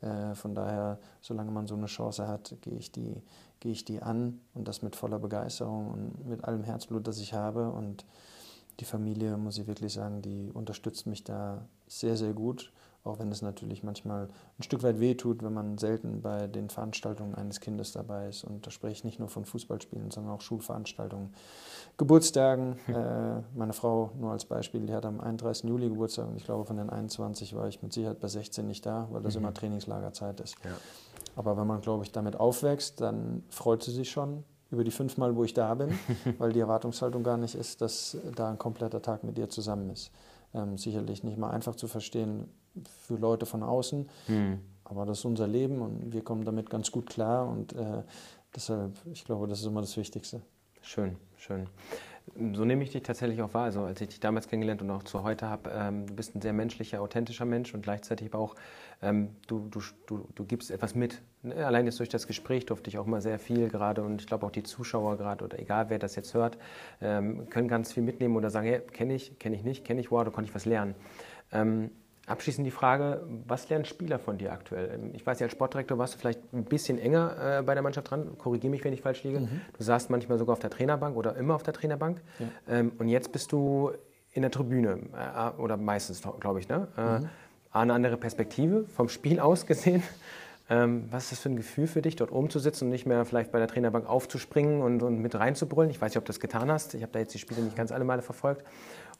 Äh, von daher, solange man so eine Chance hat, gehe ich die, ich die an und das mit voller Begeisterung und mit allem Herzblut, das ich habe. Und die Familie, muss ich wirklich sagen, die unterstützt mich da sehr, sehr gut. Auch wenn es natürlich manchmal ein Stück weit wehtut, wenn man selten bei den Veranstaltungen eines Kindes dabei ist. Und da spreche ich nicht nur von Fußballspielen, sondern auch Schulveranstaltungen, Geburtstagen. Hm. Äh, meine Frau, nur als Beispiel, die hat am 31. Juli Geburtstag und ich glaube, von den 21 war ich mit Sicherheit bei 16 nicht da, weil das mhm. immer Trainingslagerzeit ist. Ja. Aber wenn man, glaube ich, damit aufwächst, dann freut sie sich schon über die fünfmal, wo ich da bin, [laughs] weil die Erwartungshaltung gar nicht ist, dass da ein kompletter Tag mit ihr zusammen ist. Ähm, sicherlich nicht mal einfach zu verstehen für Leute von außen, mhm. aber das ist unser Leben und wir kommen damit ganz gut klar und äh, deshalb, ich glaube, das ist immer das Wichtigste. Schön, schön. So nehme ich dich tatsächlich auch wahr. Also als ich dich damals kennengelernt und auch zu heute habe, ähm, du bist ein sehr menschlicher, authentischer Mensch und gleichzeitig aber auch, ähm, du, du, du, du gibst etwas mit. Ne? Allein jetzt durch das Gespräch durfte ich auch mal sehr viel gerade und ich glaube auch die Zuschauer gerade oder egal wer das jetzt hört, ähm, können ganz viel mitnehmen oder sagen, hey, kenne ich, kenne ich nicht, kenne ich, wow, da konnte ich was lernen. Abschließend die Frage, was lernen Spieler von dir aktuell? Ähm, ich weiß ja, als Sportdirektor warst du vielleicht ein bisschen enger äh, bei der Mannschaft dran. Korrigiere mich, wenn ich falsch liege. Mhm. Du saßt manchmal sogar auf der Trainerbank oder immer auf der Trainerbank. Ja. Ähm, und jetzt bist du in der Tribüne äh, oder meistens, glaube ich. Ne? Äh, mhm. Eine andere Perspektive vom Spiel [laughs] aus gesehen. Ähm, was ist das für ein Gefühl für dich, dort oben zu sitzen und nicht mehr vielleicht bei der Trainerbank aufzuspringen und, und mit reinzubrüllen? Ich weiß nicht, ob du das getan hast. Ich habe da jetzt die Spiele nicht ganz alle Male verfolgt.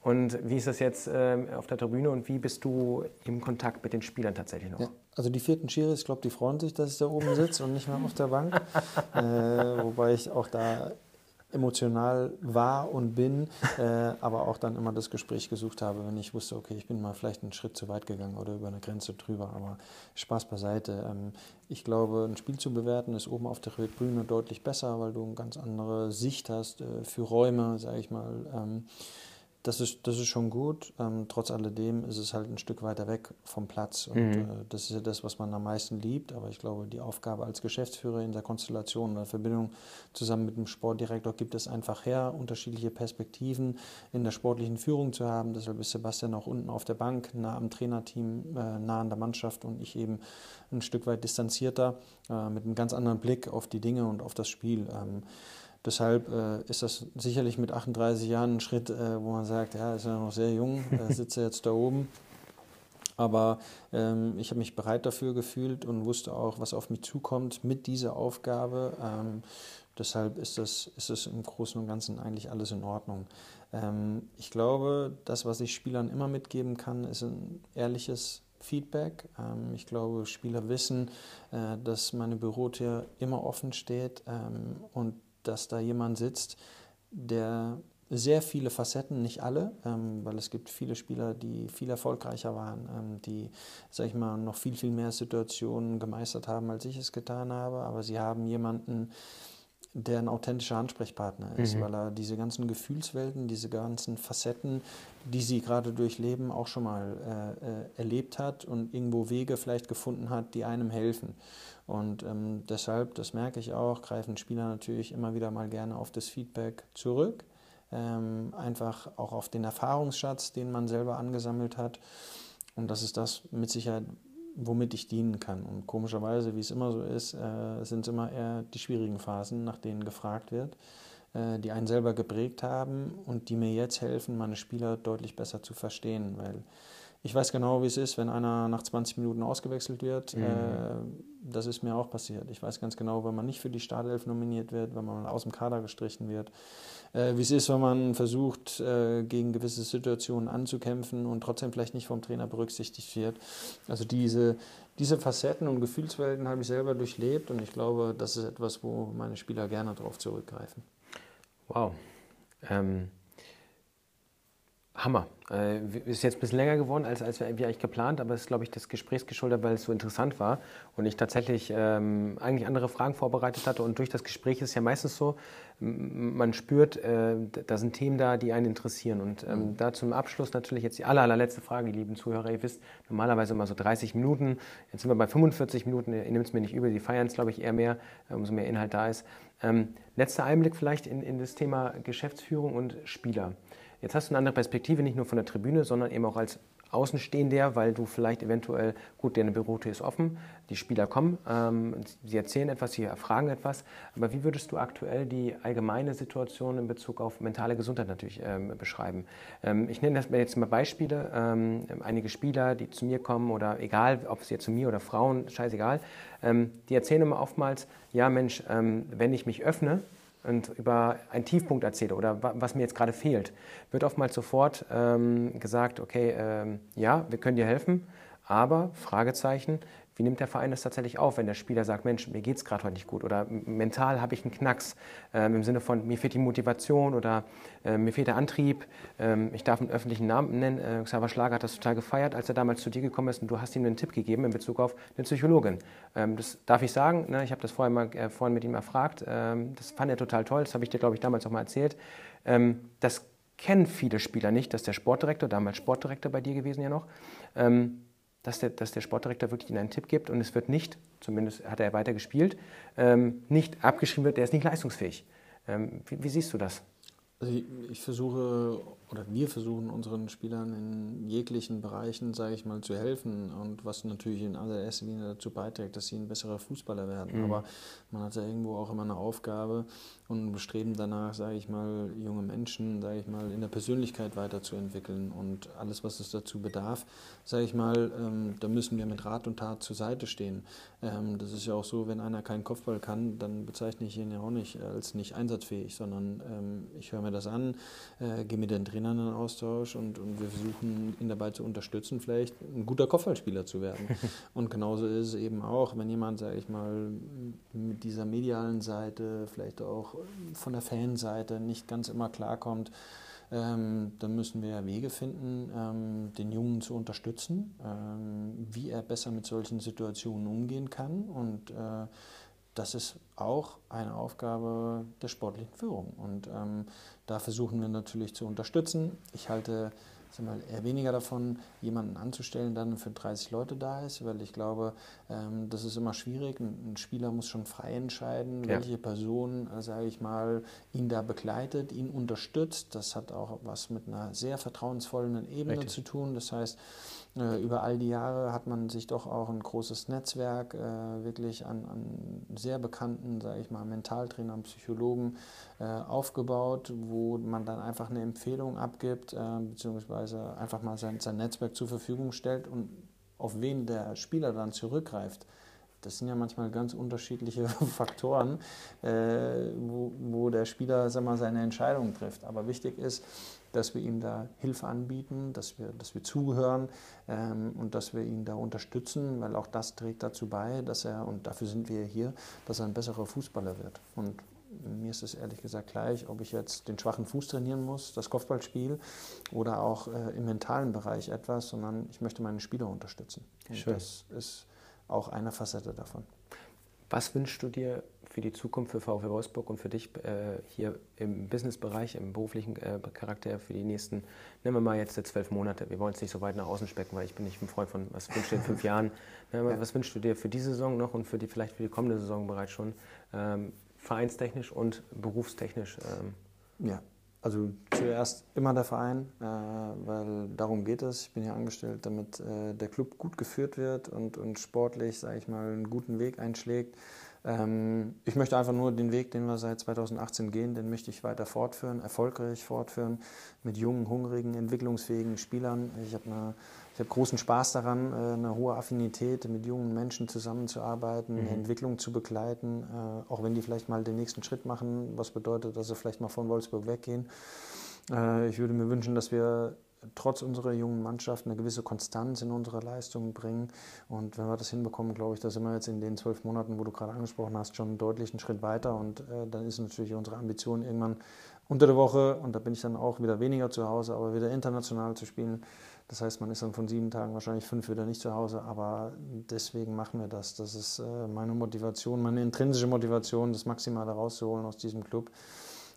Und wie ist das jetzt äh, auf der Tribüne und wie bist du im Kontakt mit den Spielern tatsächlich noch? Ja, also die vierten Schiris, ich glaube, die freuen sich, dass ich da oben sitze und nicht mehr auf der Bank. [laughs] äh, wobei ich auch da emotional war und bin, äh, aber auch dann immer das Gespräch gesucht habe, wenn ich wusste, okay, ich bin mal vielleicht einen Schritt zu weit gegangen oder über eine Grenze drüber. Aber Spaß beiseite. Ähm, ich glaube, ein Spiel zu bewerten ist oben auf der Tribüne deutlich besser, weil du eine ganz andere Sicht hast äh, für Räume, sage ich mal. Ähm, das ist, das ist schon gut. Ähm, trotz alledem ist es halt ein Stück weiter weg vom Platz. Und mhm. äh, das ist ja das, was man am meisten liebt. Aber ich glaube, die Aufgabe als Geschäftsführer in der Konstellation oder Verbindung zusammen mit dem Sportdirektor gibt es einfach her, unterschiedliche Perspektiven in der sportlichen Führung zu haben. Deshalb ist Sebastian auch unten auf der Bank, nah am Trainerteam, äh, nah an der Mannschaft und ich eben ein Stück weit distanzierter, äh, mit einem ganz anderen Blick auf die Dinge und auf das Spiel. Ähm, Deshalb äh, ist das sicherlich mit 38 Jahren ein Schritt, äh, wo man sagt, ja, ist ja noch sehr jung, äh, [laughs] sitze jetzt da oben. Aber ähm, ich habe mich bereit dafür gefühlt und wusste auch, was auf mich zukommt mit dieser Aufgabe. Ähm, deshalb ist das, ist das im Großen und Ganzen eigentlich alles in Ordnung. Ähm, ich glaube, das, was ich Spielern immer mitgeben kann, ist ein ehrliches Feedback. Ähm, ich glaube, Spieler wissen, äh, dass meine Bürotür immer offen steht ähm, und dass da jemand sitzt, der sehr viele Facetten, nicht alle, ähm, weil es gibt viele Spieler, die viel erfolgreicher waren, ähm, die, sag ich mal, noch viel, viel mehr Situationen gemeistert haben, als ich es getan habe. Aber sie haben jemanden, der ein authentischer Ansprechpartner ist, mhm. weil er diese ganzen Gefühlswelten, diese ganzen Facetten, die sie gerade durchleben, auch schon mal äh, äh, erlebt hat und irgendwo Wege vielleicht gefunden hat, die einem helfen. Und ähm, deshalb, das merke ich auch, greifen Spieler natürlich immer wieder mal gerne auf das Feedback zurück. Ähm, einfach auch auf den Erfahrungsschatz, den man selber angesammelt hat. Und das ist das mit Sicherheit, womit ich dienen kann. Und komischerweise, wie es immer so ist, äh, sind es immer eher die schwierigen Phasen, nach denen gefragt wird, äh, die einen selber geprägt haben und die mir jetzt helfen, meine Spieler deutlich besser zu verstehen. Weil ich weiß genau, wie es ist, wenn einer nach 20 Minuten ausgewechselt wird. Mhm. Äh, das ist mir auch passiert. Ich weiß ganz genau, wenn man nicht für die Startelf nominiert wird, wenn man aus dem Kader gestrichen wird. Äh, wie es ist, wenn man versucht, äh, gegen gewisse Situationen anzukämpfen und trotzdem vielleicht nicht vom Trainer berücksichtigt wird. Also diese, diese Facetten und Gefühlswelten habe ich selber durchlebt und ich glaube, das ist etwas, wo meine Spieler gerne darauf zurückgreifen. Wow. Ähm, Hammer. Äh, ist jetzt ein bisschen länger geworden, als, als wir eigentlich geplant, aber es ist, glaube ich, das Gespräch geschuldet, weil es so interessant war und ich tatsächlich ähm, eigentlich andere Fragen vorbereitet hatte. Und durch das Gespräch ist es ja meistens so, man spürt, äh, da sind Themen da, die einen interessieren. Und ähm, mhm. da zum Abschluss natürlich jetzt die aller, allerletzte Frage, lieben Zuhörer. Ihr wisst, normalerweise immer so 30 Minuten. Jetzt sind wir bei 45 Minuten. Ihr nehmt es mir nicht übel, die feiern es, glaube ich, eher mehr, äh, umso mehr Inhalt da ist. Ähm, letzter Einblick vielleicht in, in das Thema Geschäftsführung und Spieler. Jetzt hast du eine andere Perspektive, nicht nur von der Tribüne, sondern eben auch als Außenstehender, weil du vielleicht eventuell, gut, deine Bürotür ist offen, die Spieler kommen, ähm, sie erzählen etwas, sie erfragen etwas, aber wie würdest du aktuell die allgemeine Situation in Bezug auf mentale Gesundheit natürlich ähm, beschreiben? Ähm, ich nenne das jetzt mal Beispiele, ähm, einige Spieler, die zu mir kommen oder egal, ob sie jetzt zu mir oder Frauen, scheißegal, ähm, die erzählen immer oftmals, ja Mensch, ähm, wenn ich mich öffne, und über einen Tiefpunkt erzähle oder was mir jetzt gerade fehlt, wird oftmals sofort ähm, gesagt, okay, ähm, ja, wir können dir helfen, aber Fragezeichen, wie nimmt der Verein das tatsächlich auf, wenn der Spieler sagt, Mensch, mir geht es gerade heute nicht gut oder mental habe ich einen Knacks ähm, im Sinne von, mir fehlt die Motivation oder äh, mir fehlt der Antrieb. Ähm, ich darf einen öffentlichen Namen nennen. Äh, Xaver Schlager hat das total gefeiert, als er damals zu dir gekommen ist und du hast ihm einen Tipp gegeben in Bezug auf eine Psychologin. Ähm, das darf ich sagen, ne? ich habe das vorher mal äh, vorhin mit ihm erfragt. Ähm, das fand er total toll, das habe ich dir, glaube ich, damals auch mal erzählt. Ähm, das kennen viele Spieler nicht, dass der Sportdirektor, damals Sportdirektor bei dir gewesen ja noch, ähm, dass der, dass der Sportdirektor wirklich Ihnen einen Tipp gibt und es wird nicht, zumindest hat er weiter gespielt, ähm, nicht abgeschrieben wird, der ist nicht leistungsfähig. Ähm, wie, wie, siehst du das? Also ich, ich, versuche oder wir versuchen unseren Spielern in jeglichen Bereichen, sage ich mal, zu helfen und was natürlich in allererster Linie dazu beiträgt, dass sie ein besserer Fußballer werden. Mhm. Aber man hat ja irgendwo auch immer eine Aufgabe und ein Bestreben danach, sage ich mal, junge Menschen, sage ich mal, in der Persönlichkeit weiterzuentwickeln und alles, was es dazu bedarf, sage ich mal, ähm, da müssen wir mit Rat und Tat zur Seite stehen. Ähm, das ist ja auch so, wenn einer keinen Kopfball kann, dann bezeichne ich ihn ja auch nicht als nicht einsatzfähig, sondern ähm, ich höre mir das an, äh, gehe mit den Trainern in Austausch und, und wir versuchen ihn dabei zu unterstützen, vielleicht ein guter Kopfballspieler zu werden. [laughs] und genauso ist es eben auch, wenn jemand, sage ich mal, mit dieser medialen Seite, vielleicht auch von der Fanseite nicht ganz immer klarkommt, ähm, dann müssen wir ja Wege finden, ähm, den Jungen zu unterstützen, ähm, wie er besser mit solchen Situationen umgehen kann. Und äh, das ist auch eine Aufgabe der sportlichen Führung. Und ähm, da versuchen wir natürlich zu unterstützen. Ich halte mal, eher weniger davon, jemanden anzustellen, der dann für 30 Leute da ist, weil ich glaube, ähm, das ist immer schwierig. Ein, ein, Spieler muss schon frei entscheiden, ja. welche Person, äh, sage ich mal, ihn da begleitet, ihn unterstützt. Das hat auch was mit einer sehr vertrauensvollen Ebene Richtig. zu tun. Das heißt, über all die Jahre hat man sich doch auch ein großes Netzwerk äh, wirklich an, an, sehr bekannten, sage ich mal, Mentaltrainern, Psychologen äh, aufgebaut, wo man dann einfach eine Empfehlung abgibt, äh, beziehungsweise einfach mal sein, sein Netzwerk zur Verfügung stellt und auf wen der Spieler dann zurückgreift. Das sind ja manchmal ganz unterschiedliche [laughs] Faktoren, äh, wo, wo der Spieler sag mal, seine Entscheidung trifft. Aber wichtig ist, dass wir ihm da Hilfe anbieten, dass wir, dass wir zuhören ähm, und dass wir ihn da unterstützen, weil auch das trägt dazu bei, dass er, und dafür sind wir hier, dass er ein besserer Fußballer wird. Und mir ist es ehrlich gesagt gleich, ob ich jetzt den schwachen Fuß trainieren muss, das Kopfballspiel oder auch äh, im mentalen Bereich etwas, sondern ich möchte meine Spieler unterstützen. Und Schön. das ist auch eine Facette davon. Was wünschst du dir für die Zukunft für VfL Wolfsburg und für dich äh, hier im Businessbereich, im beruflichen äh, Charakter für die nächsten, nehmen wir mal jetzt zwölf Monate. Wir wollen es nicht so weit nach außen specken, weil ich bin nicht ein Freund von, was wünschst du dir in fünf [laughs] Jahren? Ja. Was wünschst du dir für diese Saison noch und für die, vielleicht für die kommende Saison bereits schon, ähm, vereinstechnisch und berufstechnisch? Ähm? Ja, also zuerst immer der Verein, äh, weil darum geht es. Ich bin hier angestellt, damit äh, der Club gut geführt wird und, und sportlich, sage ich mal, einen guten Weg einschlägt. Ähm, ich möchte einfach nur den Weg, den wir seit 2018 gehen, den möchte ich weiter fortführen, erfolgreich fortführen, mit jungen, hungrigen, entwicklungsfähigen Spielern. Ich habe eine ich habe großen Spaß daran, äh, eine hohe Affinität mit jungen Menschen zusammenzuarbeiten, mhm. Entwicklung zu begleiten, äh, auch wenn die vielleicht mal den nächsten Schritt machen, was bedeutet, dass sie vielleicht mal von Wolfsburg weggehen. Äh, ich würde mir wünschen, dass wir trotz unserer jungen Mannschaft eine gewisse Konstanz in unsere Leistungen bringen. Und wenn wir das hinbekommen, glaube ich, da sind wir jetzt in den zwölf Monaten, wo du gerade angesprochen hast, schon deutlich einen Schritt weiter. Und äh, dann ist natürlich unsere Ambition irgendwann unter der Woche, und da bin ich dann auch wieder weniger zu Hause, aber wieder international zu spielen. Das heißt, man ist dann von sieben Tagen wahrscheinlich fünf wieder nicht zu Hause, aber deswegen machen wir das. Das ist äh, meine Motivation, meine intrinsische Motivation, das Maximale rauszuholen aus diesem Club.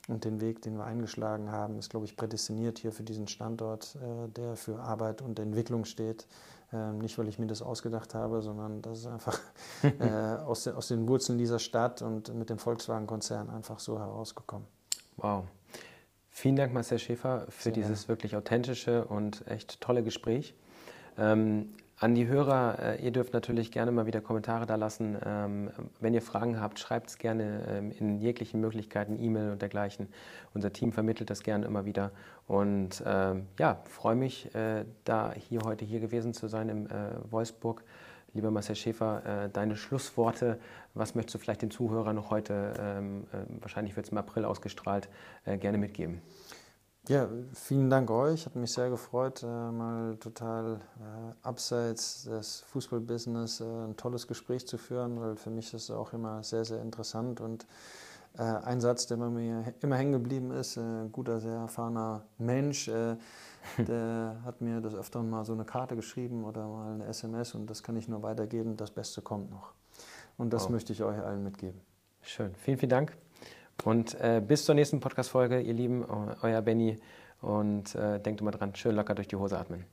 Und den Weg, den wir eingeschlagen haben, ist, glaube ich, prädestiniert hier für diesen Standort, äh, der für Arbeit und Entwicklung steht. Ähm, nicht, weil ich mir das ausgedacht habe, sondern das ist einfach [laughs] äh, aus, den, aus den Wurzeln dieser Stadt und mit dem Volkswagen-Konzern einfach so herausgekommen. Wow. Vielen Dank, Marcel Schäfer, für Sehr dieses wirklich authentische und echt tolle Gespräch. Ähm, an die Hörer, äh, ihr dürft natürlich gerne mal wieder Kommentare da lassen. Ähm, wenn ihr Fragen habt, schreibt es gerne ähm, in jeglichen Möglichkeiten, E-Mail und dergleichen. Unser Team vermittelt das gerne immer wieder. Und ähm, ja, freue mich, äh, da hier heute hier gewesen zu sein im äh, Wolfsburg. Lieber Marcel Schäfer, äh, deine Schlussworte, was möchtest du vielleicht den Zuhörern noch heute, ähm, äh, wahrscheinlich wird es im April ausgestrahlt, äh, gerne mitgeben? Ja, vielen Dank euch. Hat mich sehr gefreut, mal total abseits des Fußballbusiness ein tolles Gespräch zu führen, weil für mich ist es auch immer sehr, sehr interessant und ein Satz, der mir immer hängen geblieben ist, ein guter, sehr erfahrener Mensch, [laughs] Der hat mir das Öfteren mal so eine Karte geschrieben oder mal eine SMS und das kann ich nur weitergeben. Das Beste kommt noch. Und das wow. möchte ich euch allen mitgeben. Schön. Vielen, vielen Dank. Und äh, bis zur nächsten Podcast-Folge, ihr Lieben, euer Benny. Und äh, denkt immer dran, schön locker durch die Hose atmen.